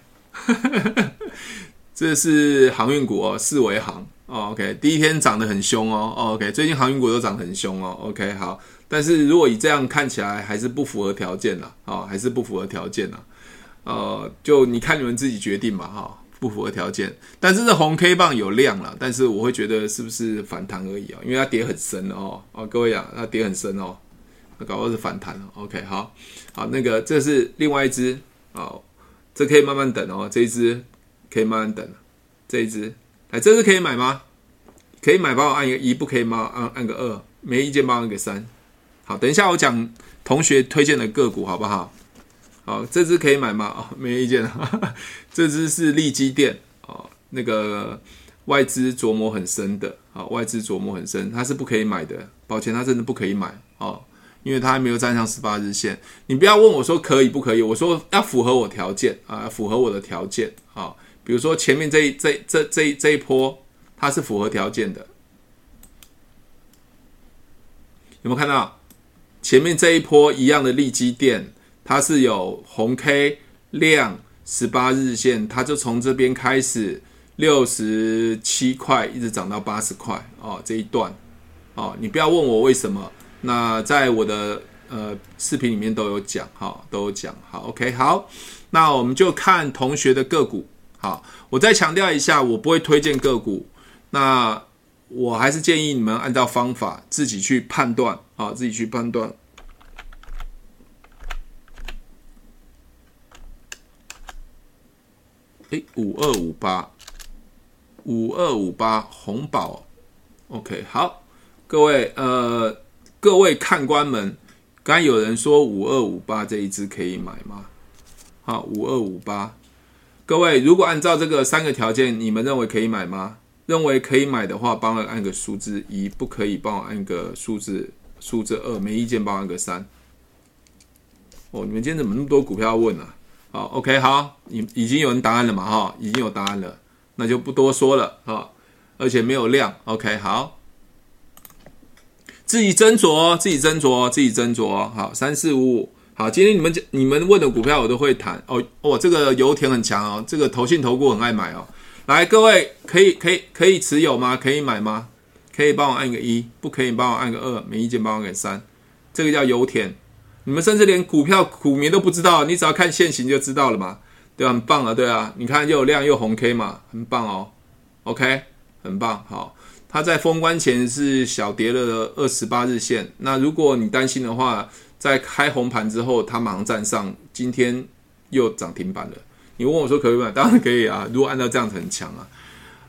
这是航运股哦，四维航哦。OK，第一天涨得很凶哦。OK，最近航运股都涨很凶哦。OK，好，但是如果以这样看起来，还是不符合条件了啊，还是不符合条件了。呃，就你看你们自己决定嘛，哈，不符合条件。但是这红 K 棒有量了，但是我会觉得是不是反弹而已啊？因为它跌很深哦，哦，各位啊，它跌很深哦，那搞到是反弹了。OK，好，好，那个这是另外一只，哦，这可以慢慢等哦，这一只可以慢慢等，这一只，哎，这只可以买吗？可以买，帮我按一个一，不可以吗？按按个二，没意见，帮我按个三。好，等一下我讲同学推荐的个股，好不好？好，这支可以买吗？哦，没意见了。这支是利基电哦，那个外资琢磨很深的啊，外资琢磨很深，它是不可以买的。抱歉，它真的不可以买哦，因为它还没有站上十八日线。你不要问我说可以不可以，我说要符合我条件啊，符合我的条件啊。比如说前面这一这这这这一波，它是符合条件的。有没有看到前面这一波一样的利基电？它是有红 K 量十八日线，它就从这边开始六十七块一直涨到八十块哦，这一段哦，你不要问我为什么，那在我的呃视频里面都有讲，哈、都有讲，好，OK，好，那我们就看同学的个股，好，我再强调一下，我不会推荐个股，那我还是建议你们按照方法自己去判断，啊、自己去判断。诶，五二五八，五二五八红宝，OK，好，各位呃，各位看官们，刚有人说五二五八这一只可以买吗？好，五二五八，各位如果按照这个三个条件，你们认为可以买吗？认为可以买的话，帮我按个数字一；不可以，帮我按个数字数字二；没意见，帮我按个三。哦，你们今天怎么那么多股票要问啊？好，OK，好，已已经有人答案了嘛？哈，已经有答案了，那就不多说了。哈，而且没有量。OK，好，自己斟酌，自己斟酌，自己斟酌。好，三四五五。好，今天你们你们问的股票我都会谈。哦哦，这个油田很强哦，这个投信投顾很爱买哦。来，各位可以可以可以持有吗？可以买吗？可以帮我按个一，不可以帮我按个二，没意见帮我按个三。这个叫油田，你们甚至连股票股民都不知道，你只要看线型就知道了嘛，对吧？很棒啊，对啊，你看又有量又红 K 嘛，很棒哦。OK，很棒。好，它在封关前是小跌了二十八日线，那如果你担心的话。在开红盘之后，它马上站上，今天又涨停板了。你问我说可以买？当然可以啊。如果按照这样子很强啊，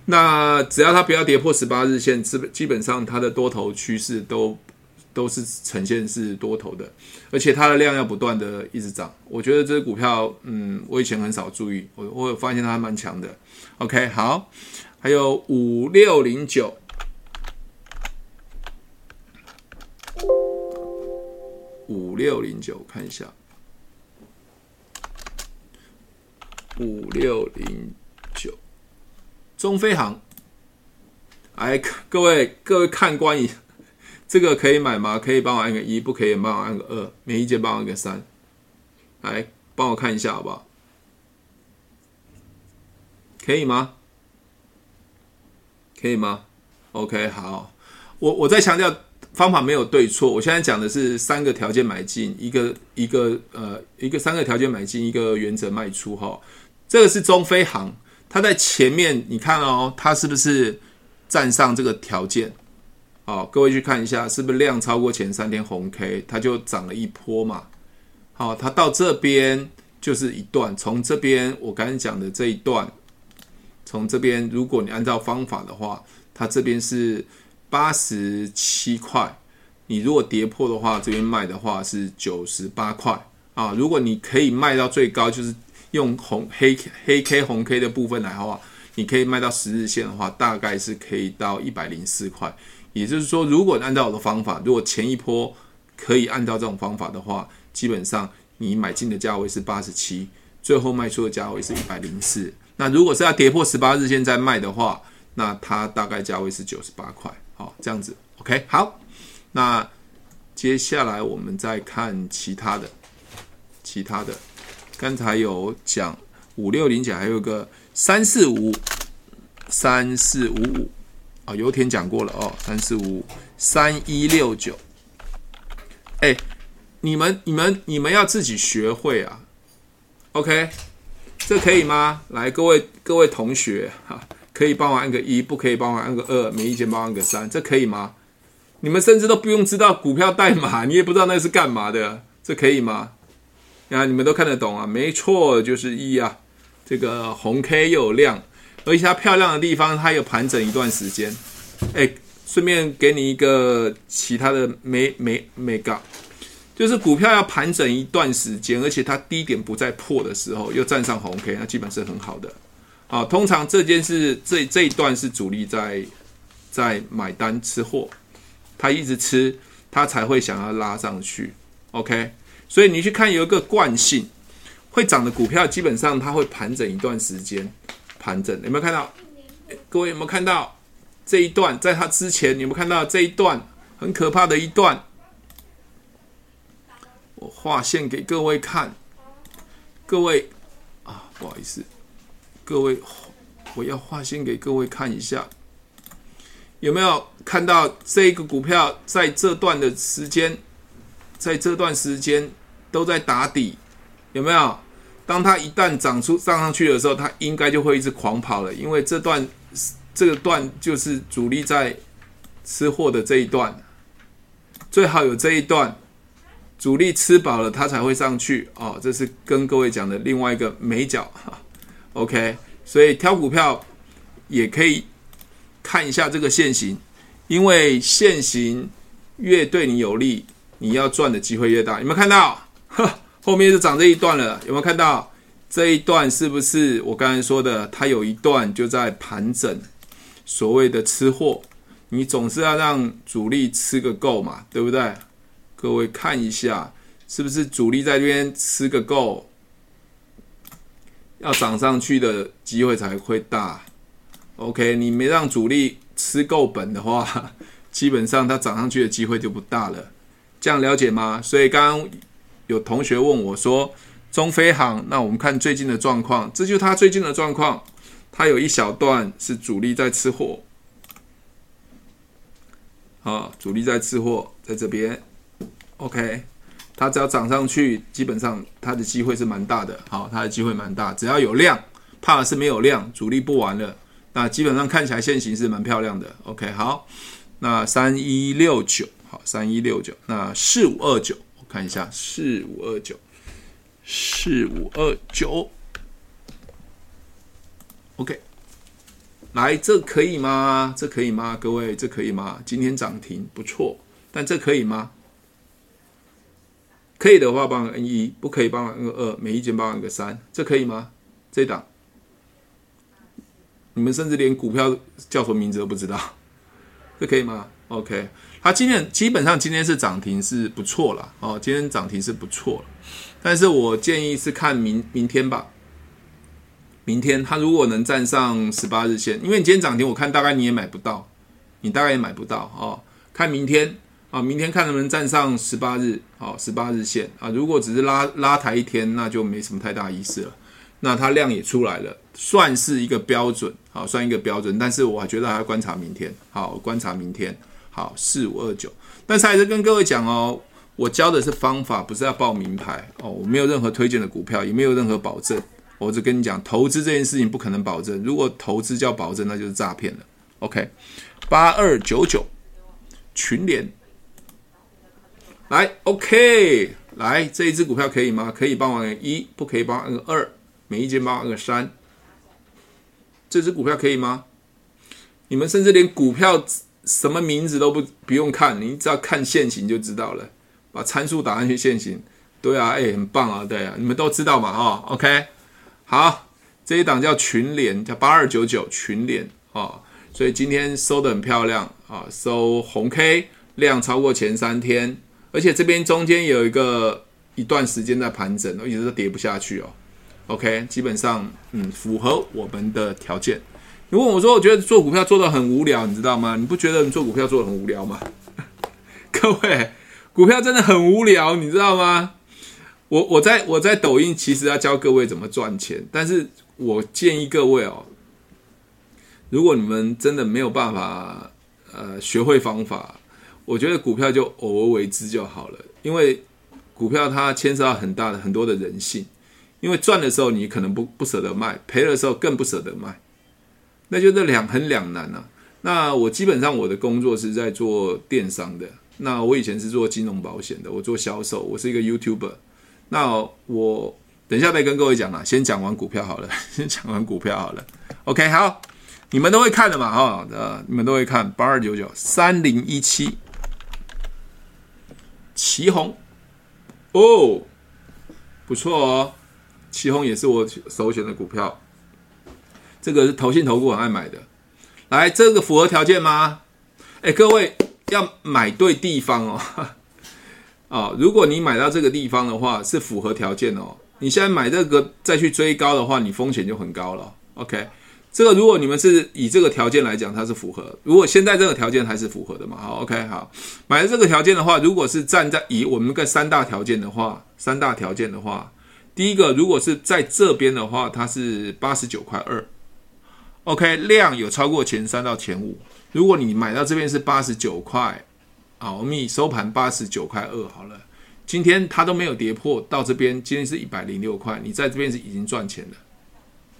那只要它不要跌破十八日线，基本基本上它的多头趋势都都是呈现是多头的，而且它的量要不断的一直涨。我觉得这个股票，嗯，我以前很少注意，我我发现它还蛮强的。OK，好，还有五六零九。五六零九，看一下，五六零九，中飞航，哎，各位各位看官，这个可以买吗？可以帮我按个一，不可以帮我按个二，没意见帮我按个三，来帮我看一下好不好？可以吗？可以吗？OK，好，我我再强调。方法没有对错，我现在讲的是三个条件买进，一个一个呃一个三个条件买进，一个原则卖出哈。这个是中飞航，它在前面你看哦，它是不是站上这个条件？好，各位去看一下，是不是量超过前三天红 K，它就涨了一波嘛？好，它到这边就是一段，从这边我刚才讲的这一段，从这边如果你按照方法的话，它这边是。八十七块，你如果跌破的话，这边卖的话是九十八块啊。如果你可以卖到最高，就是用红黑黑 K 红 K 的部分来的话，你可以卖到十日线的话，大概是可以到一百零四块。也就是说，如果按照我的方法，如果前一波可以按照这种方法的话，基本上你买进的价位是八十七，最后卖出的价位是一百零四。那如果是要跌破十八日线再卖的话，那它大概价位是九十八块。好，这样子，OK，好，那接下来我们再看其他的，其他的，刚才有讲五六零九，还有个三四五三四五五，啊，油田讲过了哦，三四五五三一六九，哎，你们你们你们要自己学会啊，OK，这可以吗？来，各位各位同学哈。可以帮我按个一，不可以帮我按个二，没意见帮我按个三，这可以吗？你们甚至都不用知道股票代码，你也不知道那是干嘛的，这可以吗？啊，你们都看得懂啊？没错，就是一啊，这个红 K 又有量，而且它漂亮的地方，它有盘整一段时间。哎，顺便给你一个其他的没没没搞，就是股票要盘整一段时间，而且它低点不再破的时候，又站上红 K，那基本是很好的。啊，通常这件事这这一段是主力在在买单吃货，他一直吃，他才会想要拉上去。OK，所以你去看有一个惯性，会涨的股票基本上它会盘整一段时间，盘整有没有看到？各位有没有看到这一段？在它之前，你有没有看到这一段很可怕的一段？我画线给各位看，各位啊，不好意思。各位，我要画线给各位看一下，有没有看到这个股票在这段的时间，在这段时间都在打底，有没有？当它一旦涨出上上去的时候，它应该就会一直狂跑了，因为这段这个段就是主力在吃货的这一段，最好有这一段主力吃饱了，它才会上去哦。这是跟各位讲的另外一个眉角哈。OK，所以挑股票也可以看一下这个线型，因为线型越对你有利，你要赚的机会越大。有没有看到？呵，后面就涨这一段了。有没有看到这一段？是不是我刚才说的？它有一段就在盘整，所谓的吃货，你总是要让主力吃个够嘛，对不对？各位看一下，是不是主力在这边吃个够？要涨上去的机会才会大，OK，你没让主力吃够本的话，基本上它涨上去的机会就不大了。这样了解吗？所以刚刚有同学问我说，中菲行，那我们看最近的状况，这就是它最近的状况。它有一小段是主力在吃货，啊，主力在吃货，在这边，OK，它只要涨上去，基本上它的机会是蛮大的，好，它的机会蛮大，只要有量，怕的是没有量，主力不玩了，那基本上看起来线型是蛮漂亮的，OK，好，那三一六九，好，三一六九，那四五二九，我看一下，四五二九，四五二九。OK，来，这可以吗？这可以吗？各位，这可以吗？今天涨停不错，但这可以吗？可以的话帮我按一，不可以帮我按个二，每一间帮我按个三，这可以吗？这档，你们甚至连股票叫什么名字都不知道，这可以吗？OK，它今天基本上今天是涨停是不错了哦，今天涨停是不错，但是我建议是看明明天吧。明天它如果能站上十八日线，因为你今天涨停，我看大概你也买不到，你大概也买不到哦。看明天啊，明天看能不能站上十八日，好，十八日线啊。如果只是拉拉抬一天，那就没什么太大意思了。那它量也出来了，算是一个标准，好，算一个标准。但是我觉得还要观察明天，好，观察明天，好，四五二九。但是还是跟各位讲哦，我教的是方法，不是要报名牌哦。我没有任何推荐的股票，也没有任何保证。我只跟你讲，投资这件事情不可能保证。如果投资叫保证，那就是诈骗了。OK，八二九九群联，来 OK，来这一支股票可以吗？可以帮我按个一，不可以帮我按个二，每一间帮我按个三。这支股票可以吗？你们甚至连股票什么名字都不不用看，你只要看线型就知道了。把参数打上去，线型，对啊，哎，很棒啊，对啊，你们都知道嘛，哈，OK。好，这一档叫群联，叫八二九九群联啊，所以今天收的很漂亮啊，收红 K 量超过前三天，而且这边中间有一个一段时间在盘整，一直都跌不下去哦。OK，基本上嗯符合我们的条件。如果我说我觉得做股票做的很无聊，你知道吗？你不觉得你做股票做的很无聊吗？各位，股票真的很无聊，你知道吗？我我在我在抖音其实要教各位怎么赚钱，但是我建议各位哦，如果你们真的没有办法呃学会方法，我觉得股票就偶尔为之就好了，因为股票它牵涉到很大的很多的人性，因为赚的时候你可能不不舍得卖，赔的时候更不舍得卖，那就是两很两难啊。那我基本上我的工作是在做电商的，那我以前是做金融保险的，我做销售，我是一个 YouTuber。那我等一下再跟各位讲啊，先讲完股票好了，先讲完股票好了。OK，好，你们都会看的嘛，哈，呃，你们都会看八二九九三零一七奇鋐哦，不错哦，奇鋐也是我首选的股票，这个是投信投顾很爱买的。来，这个符合条件吗？哎，各位要买对地方哦。啊、哦，如果你买到这个地方的话，是符合条件哦。你现在买这个再去追高的话，你风险就很高了。OK，这个如果你们是以这个条件来讲，它是符合。如果现在这个条件还是符合的嘛？好，OK，好，买了这个条件的话，如果是站在以我们个三大条件的话，三大条件的话，第一个如果是在这边的话，它是八十九块二。OK，量有超过前三到前五。如果你买到这边是八十九块。啊，我们以收盘八十九块二好了，今天它都没有跌破，到这边今天是一百零六块，你在这边是已经赚钱了。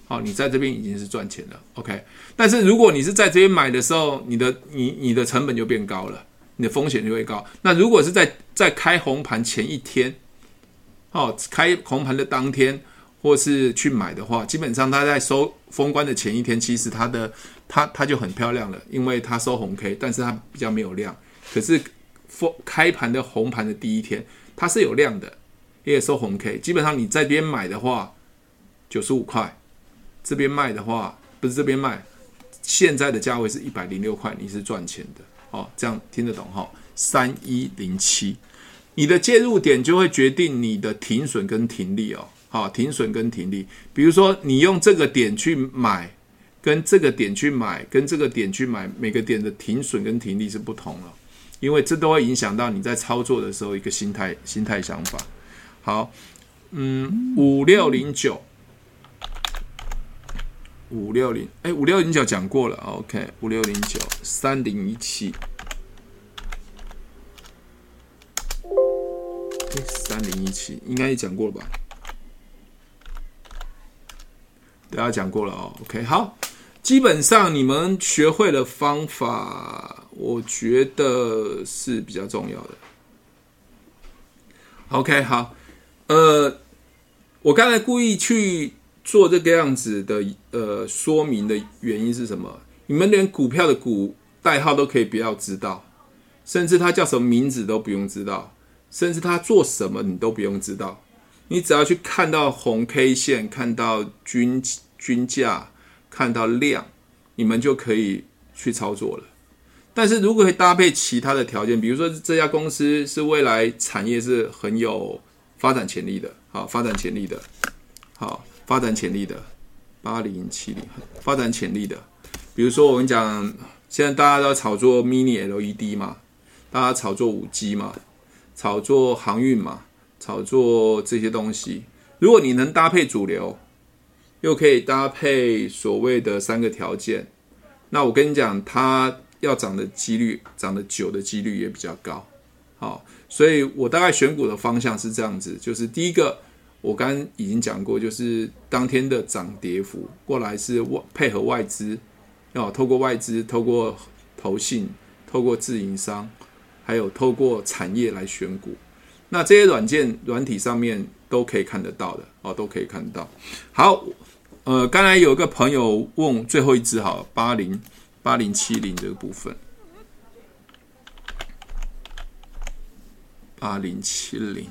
好，你在这边已经是赚钱了，OK。但是如果你是在这边买的时候，你的你你的成本就变高了，你的风险就会高。那如果是在在开红盘前一天，哦，开红盘的当天，或是去买的话，基本上它在收封关的前一天，其实它的它它就很漂亮了，因为它收红 K，但是它比较没有量。可是，封开盘的红盘的第一天，它是有量的，也收红 K。基本上你在这边买的话，九十五块；这边卖的话，不是这边卖，现在的价位是一百零六块，你是赚钱的。哦，这样听得懂哈？三一零七，你的介入点就会决定你的停损跟停利哦。好，停损跟停利，比如说你用这个点去买。跟这个点去买，跟这个点去买，每个点的停损跟停利是不同了，因为这都会影响到你在操作的时候一个心态、心态想法。好，嗯，五六零九，五六零，哎，五六零九讲过了，OK，五六零九，三零一七，三零一七应该也讲过了吧？大家讲过了哦，OK，好。基本上你们学会的方法，我觉得是比较重要的。OK，好，呃，我刚才故意去做这个样子的呃说明的原因是什么？你们连股票的股代号都可以不要知道，甚至它叫什么名字都不用知道，甚至它做什么你都不用知道，你只要去看到红 K 线，看到均均价。看到量，你们就可以去操作了。但是如果可以搭配其他的条件，比如说这家公司是未来产业是很有发展潜力的，好，发展潜力的，好，发展潜力的，八零七零，发展潜力的。比如说我跟你讲，现在大家都炒作 mini LED 嘛，大家炒作五 G 嘛，炒作航运嘛，炒作这些东西。如果你能搭配主流。又可以搭配所谓的三个条件，那我跟你讲，它要涨的几率，涨的久的几率也比较高。好，所以我大概选股的方向是这样子，就是第一个，我刚已经讲过，就是当天的涨跌幅过来是外配合外资，要透过外资，透过投信，透过自营商，还有透过产业来选股。那这些软件软体上面都可以看得到的哦，都可以看得到。好。呃，刚才有一个朋友问最后一支好，八零八零七零这个部分，八零七零，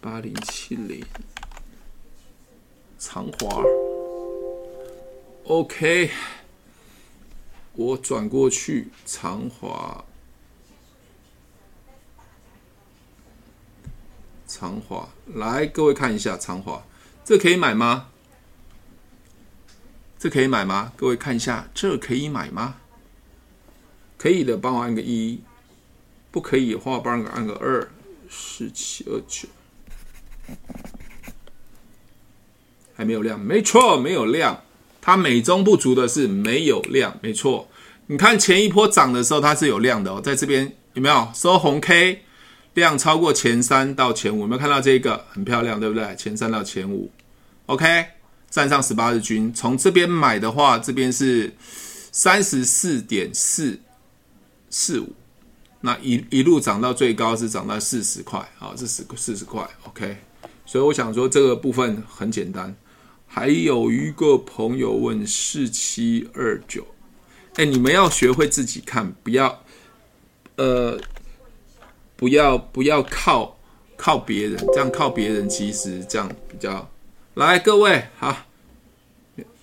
八零七零，长华，OK，我转过去，长华，长华，来，各位看一下长华。这可以买吗？这可以买吗？各位看一下，这可以买吗？可以的，帮我按个一；不可以的话，帮我按个二。四七二九，还没有量，没错，没有量。它美中不足的是没有量，没错。你看前一波涨的时候，它是有量的哦，在这边有没有收红 K？量超过前三到前五，有没有看到这个很漂亮，对不对？前三到前五，OK，站上十八日均，从这边买的话，这边是三十四点四四五，那一一路涨到最高是涨到四十块，好，这是四十块，OK。所以我想说这个部分很简单。还有一个朋友问四七二九，哎，你们要学会自己看，不要，呃。不要不要靠靠别人，这样靠别人其实这样比较。来，各位好，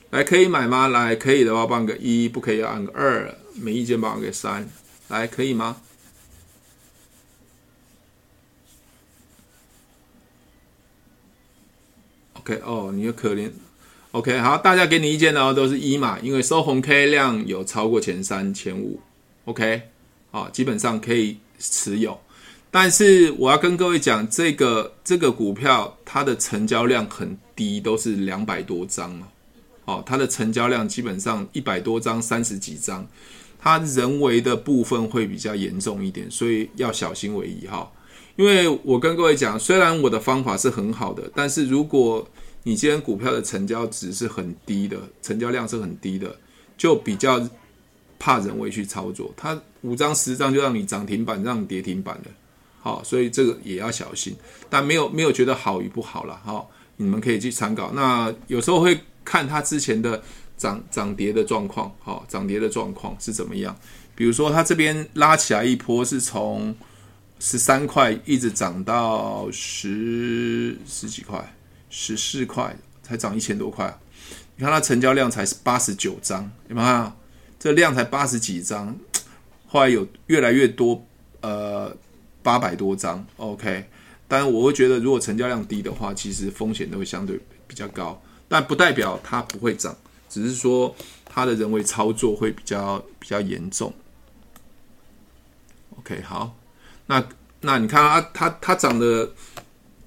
来可以买吗？来可以的话，帮个一；不可以要按个二。没意见，帮个三。来可以吗？OK 哦，你又可怜。OK 好，大家给你意见的话都是一嘛，因为收红 K 量有超过前三前五。OK 好，基本上可以持有。但是我要跟各位讲，这个这个股票它的成交量很低，都是两百多张哦。哦，它的成交量基本上一百多张、三十几张，它人为的部分会比较严重一点，所以要小心为宜哈。因为我跟各位讲，虽然我的方法是很好的，但是如果你今天股票的成交值是很低的，成交量是很低的，就比较怕人为去操作。它五张十张就让你涨停板，让你跌停板的。好，所以这个也要小心，但没有没有觉得好与不好了。好，你们可以去参考。那有时候会看它之前的涨涨跌的状况，好，涨跌的状况是怎么样？比如说它这边拉起来一波，是从十三块一直涨到十十几块，十四块才涨一千多块。你看它成交量才是八十九张，有没有看？这量才八十几张，后来有越来越多，呃。八百多张，OK，但我会觉得，如果成交量低的话，其实风险都会相对比较高。但不代表它不会涨，只是说它的人为操作会比较比较严重。OK，好，那那你看它它它涨的，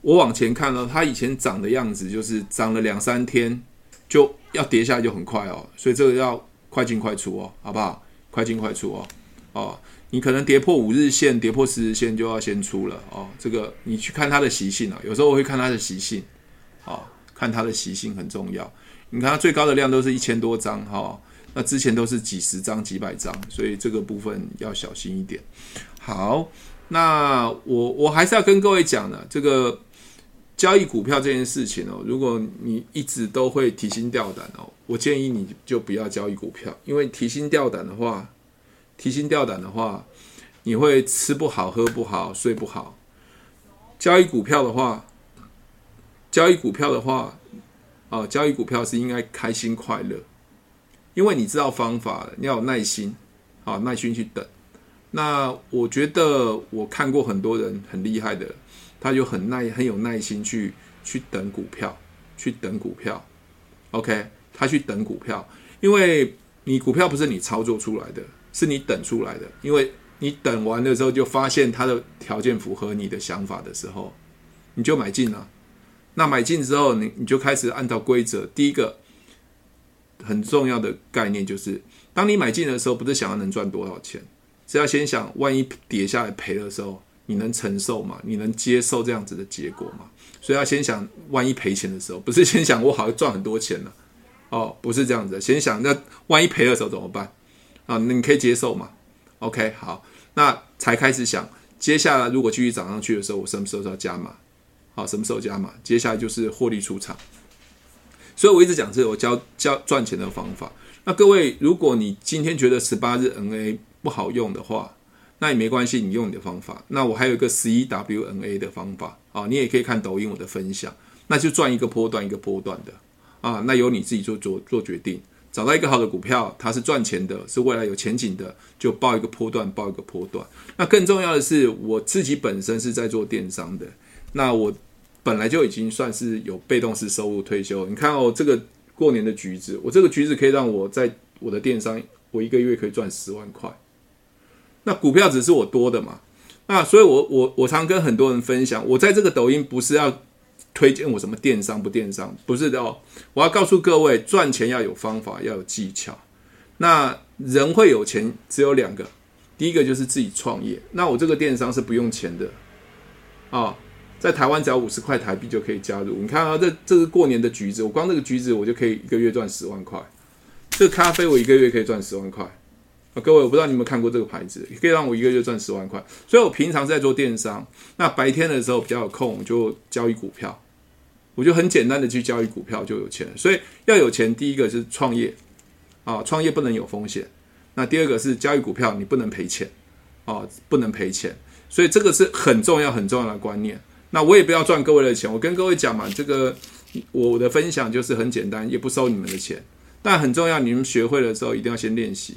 我往前看了，它以前涨的样子就是涨了两三天就要跌下来就很快哦，所以这个要快进快出哦，好不好？快进快出哦，哦。你可能跌破五日线，跌破十日线就要先出了哦。这个你去看它的习性啊，有时候我会看它的习性，哦，看它的习性很重要。你看它最高的量都是一千多张哈、哦，那之前都是几十张、几百张，所以这个部分要小心一点。好，那我我还是要跟各位讲的，这个交易股票这件事情哦，如果你一直都会提心吊胆哦，我建议你就不要交易股票，因为提心吊胆的话。提心吊胆的话，你会吃不好、喝不好、睡不好。交易股票的话，交易股票的话，啊，交易股票是应该开心快乐，因为你知道方法，你要有耐心，啊，耐心去等。那我觉得我看过很多人很厉害的，他就很耐、很有耐心去去等股票，去等股票。OK，他去等股票，因为你股票不是你操作出来的。是你等出来的，因为你等完的时候就发现它的条件符合你的想法的时候，你就买进了。那买进之后，你你就开始按照规则。第一个很重要的概念就是，当你买进的时候，不是想要能赚多少钱，是要先想，万一跌下来赔的时候，你能承受吗？你能接受这样子的结果吗？所以要先想，万一赔钱的时候，不是先想我好像赚很多钱了，哦，不是这样子，先想那万一赔的时候怎么办？啊，那你可以接受吗？OK，好，那才开始想，接下来如果继续涨上去的时候，我什么时候要加码？好，什么时候加码？接下来就是获利出场。所以我一直讲这个我教教赚钱的方法。那各位，如果你今天觉得十八日 NA 不好用的话，那也没关系，你用你的方法。那我还有一个十一 WNA 的方法啊，你也可以看抖音我的分享，那就赚一个波段一个波段的啊，那由你自己做做做决定。找到一个好的股票，它是赚钱的，是未来有前景的，就报一个波段，报一个波段。那更重要的是，我自己本身是在做电商的，那我本来就已经算是有被动式收入退休。你看哦，这个过年的橘子，我这个橘子可以让我在我的电商，我一个月可以赚十万块。那股票只是我多的嘛，那所以我我我常跟很多人分享，我在这个抖音不是要。推荐我什么电商不电商？不是的哦，我要告诉各位，赚钱要有方法，要有技巧。那人会有钱只有两个，第一个就是自己创业。那我这个电商是不用钱的啊、哦，在台湾只要五十块台币就可以加入。你看啊，这这是过年的橘子，我光这个橘子我就可以一个月赚十万块。这个咖啡我一个月可以赚十万块。啊，各位，我不知道你有没有看过这个牌子，可以让我一个月赚十万块。所以我平常是在做电商，那白天的时候比较有空，我就交易股票，我就很简单的去交易股票就有钱。所以要有钱，第一个是创业啊，创业不能有风险。那第二个是交易股票，你不能赔钱啊，不能赔钱。所以这个是很重要很重要的观念。那我也不要赚各位的钱，我跟各位讲嘛，这个我的分享就是很简单，也不收你们的钱，但很重要，你们学会了之后一定要先练习。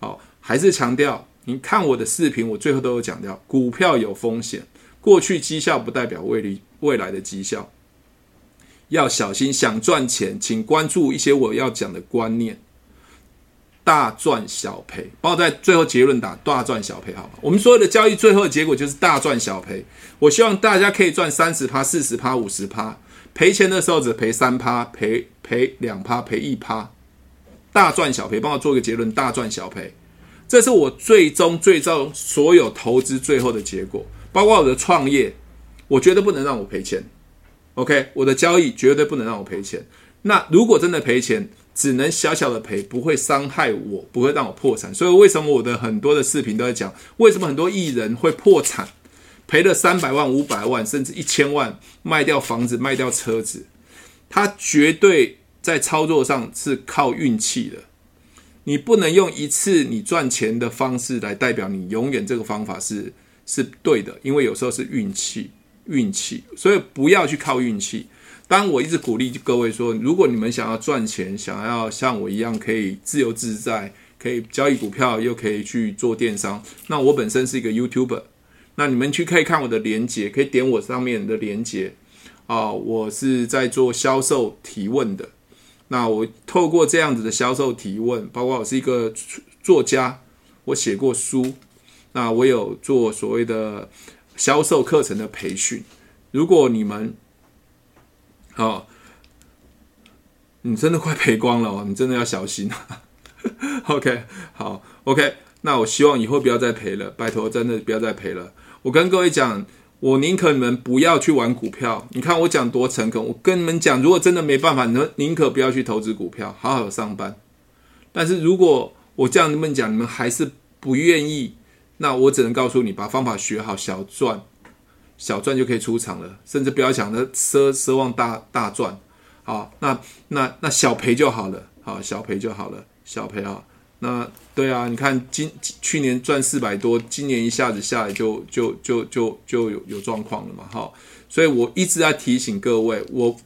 好，还是强调，你看我的视频，我最后都有讲到，股票有风险，过去绩效不代表未来未来的绩效，要小心。想赚钱，请关注一些我要讲的观念，大赚小赔。包括在最后结论打大赚小赔，好吗？我们所有的交易最后的结果就是大赚小赔。我希望大家可以赚三十趴、四十趴、五十趴，赔钱的时候只赔三趴，赔赔两趴，赔一趴。大赚小赔，帮我做一个结论：大赚小赔，这是我最终最终所有投资最后的结果。包括我的创业，我绝对不能让我赔钱。OK，我的交易绝对不能让我赔钱。那如果真的赔钱，只能小小的赔，不会伤害我，不会让我破产。所以为什么我的很多的视频都在讲，为什么很多艺人会破产，赔了三百万、五百万，甚至一千万，卖掉房子、卖掉车子，他绝对。在操作上是靠运气的，你不能用一次你赚钱的方式来代表你永远这个方法是是对的，因为有时候是运气，运气，所以不要去靠运气。当我一直鼓励各位说，如果你们想要赚钱，想要像我一样可以自由自在，可以交易股票，又可以去做电商，那我本身是一个 YouTuber，那你们去可以看我的连接，可以点我上面的连接啊，我是在做销售提问的。那我透过这样子的销售提问，包括我是一个作家，我写过书，那我有做所谓的销售课程的培训。如果你们，哦，你真的快赔光了哦，你真的要小心啊。OK，好，OK，那我希望以后不要再赔了，拜托，真的不要再赔了。我跟各位讲。我宁可你们不要去玩股票。你看我讲多诚恳。我跟你们讲，如果真的没办法，你们宁可不要去投资股票，好好上班。但是如果我这样跟你们讲，你们还是不愿意，那我只能告诉你，把方法学好，小赚，小赚就可以出场了。甚至不要想着奢奢望大大赚，好，那那那小赔就好了，好，小赔就好了，小赔啊。那对啊，你看今去年赚四百多，今年一下子下来就就就就就有有状况了嘛，哈，所以我一直在提醒各位，我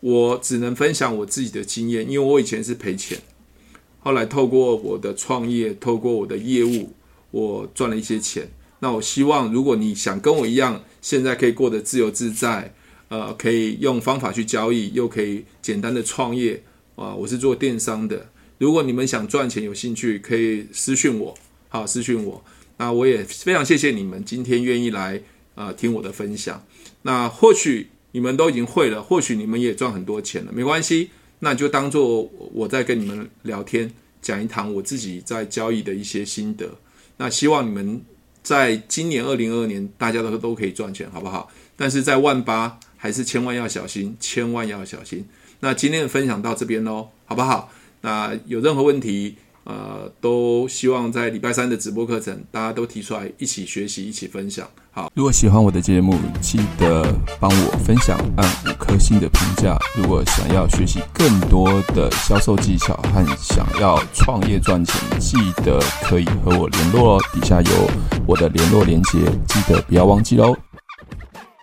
我只能分享我自己的经验，因为我以前是赔钱，后来透过我的创业，透过我的业务，我赚了一些钱。那我希望，如果你想跟我一样，现在可以过得自由自在，呃，可以用方法去交易，又可以简单的创业，啊，我是做电商的。如果你们想赚钱，有兴趣可以私讯我，好，私讯我。那我也非常谢谢你们今天愿意来呃听我的分享。那或许你们都已经会了，或许你们也赚很多钱了，没关系，那就当做我在跟你们聊天，讲一堂我自己在交易的一些心得。那希望你们在今年二零二二年大家都都可以赚钱，好不好？但是在万八还是千万要小心，千万要小心。那今天的分享到这边喽，好不好？那有任何问题，呃，都希望在礼拜三的直播课程，大家都提出来，一起学习，一起分享。好，如果喜欢我的节目，记得帮我分享，按五颗星的评价。如果想要学习更多的销售技巧和想要创业赚钱，记得可以和我联络哦。底下有我的联络连接，记得不要忘记喽。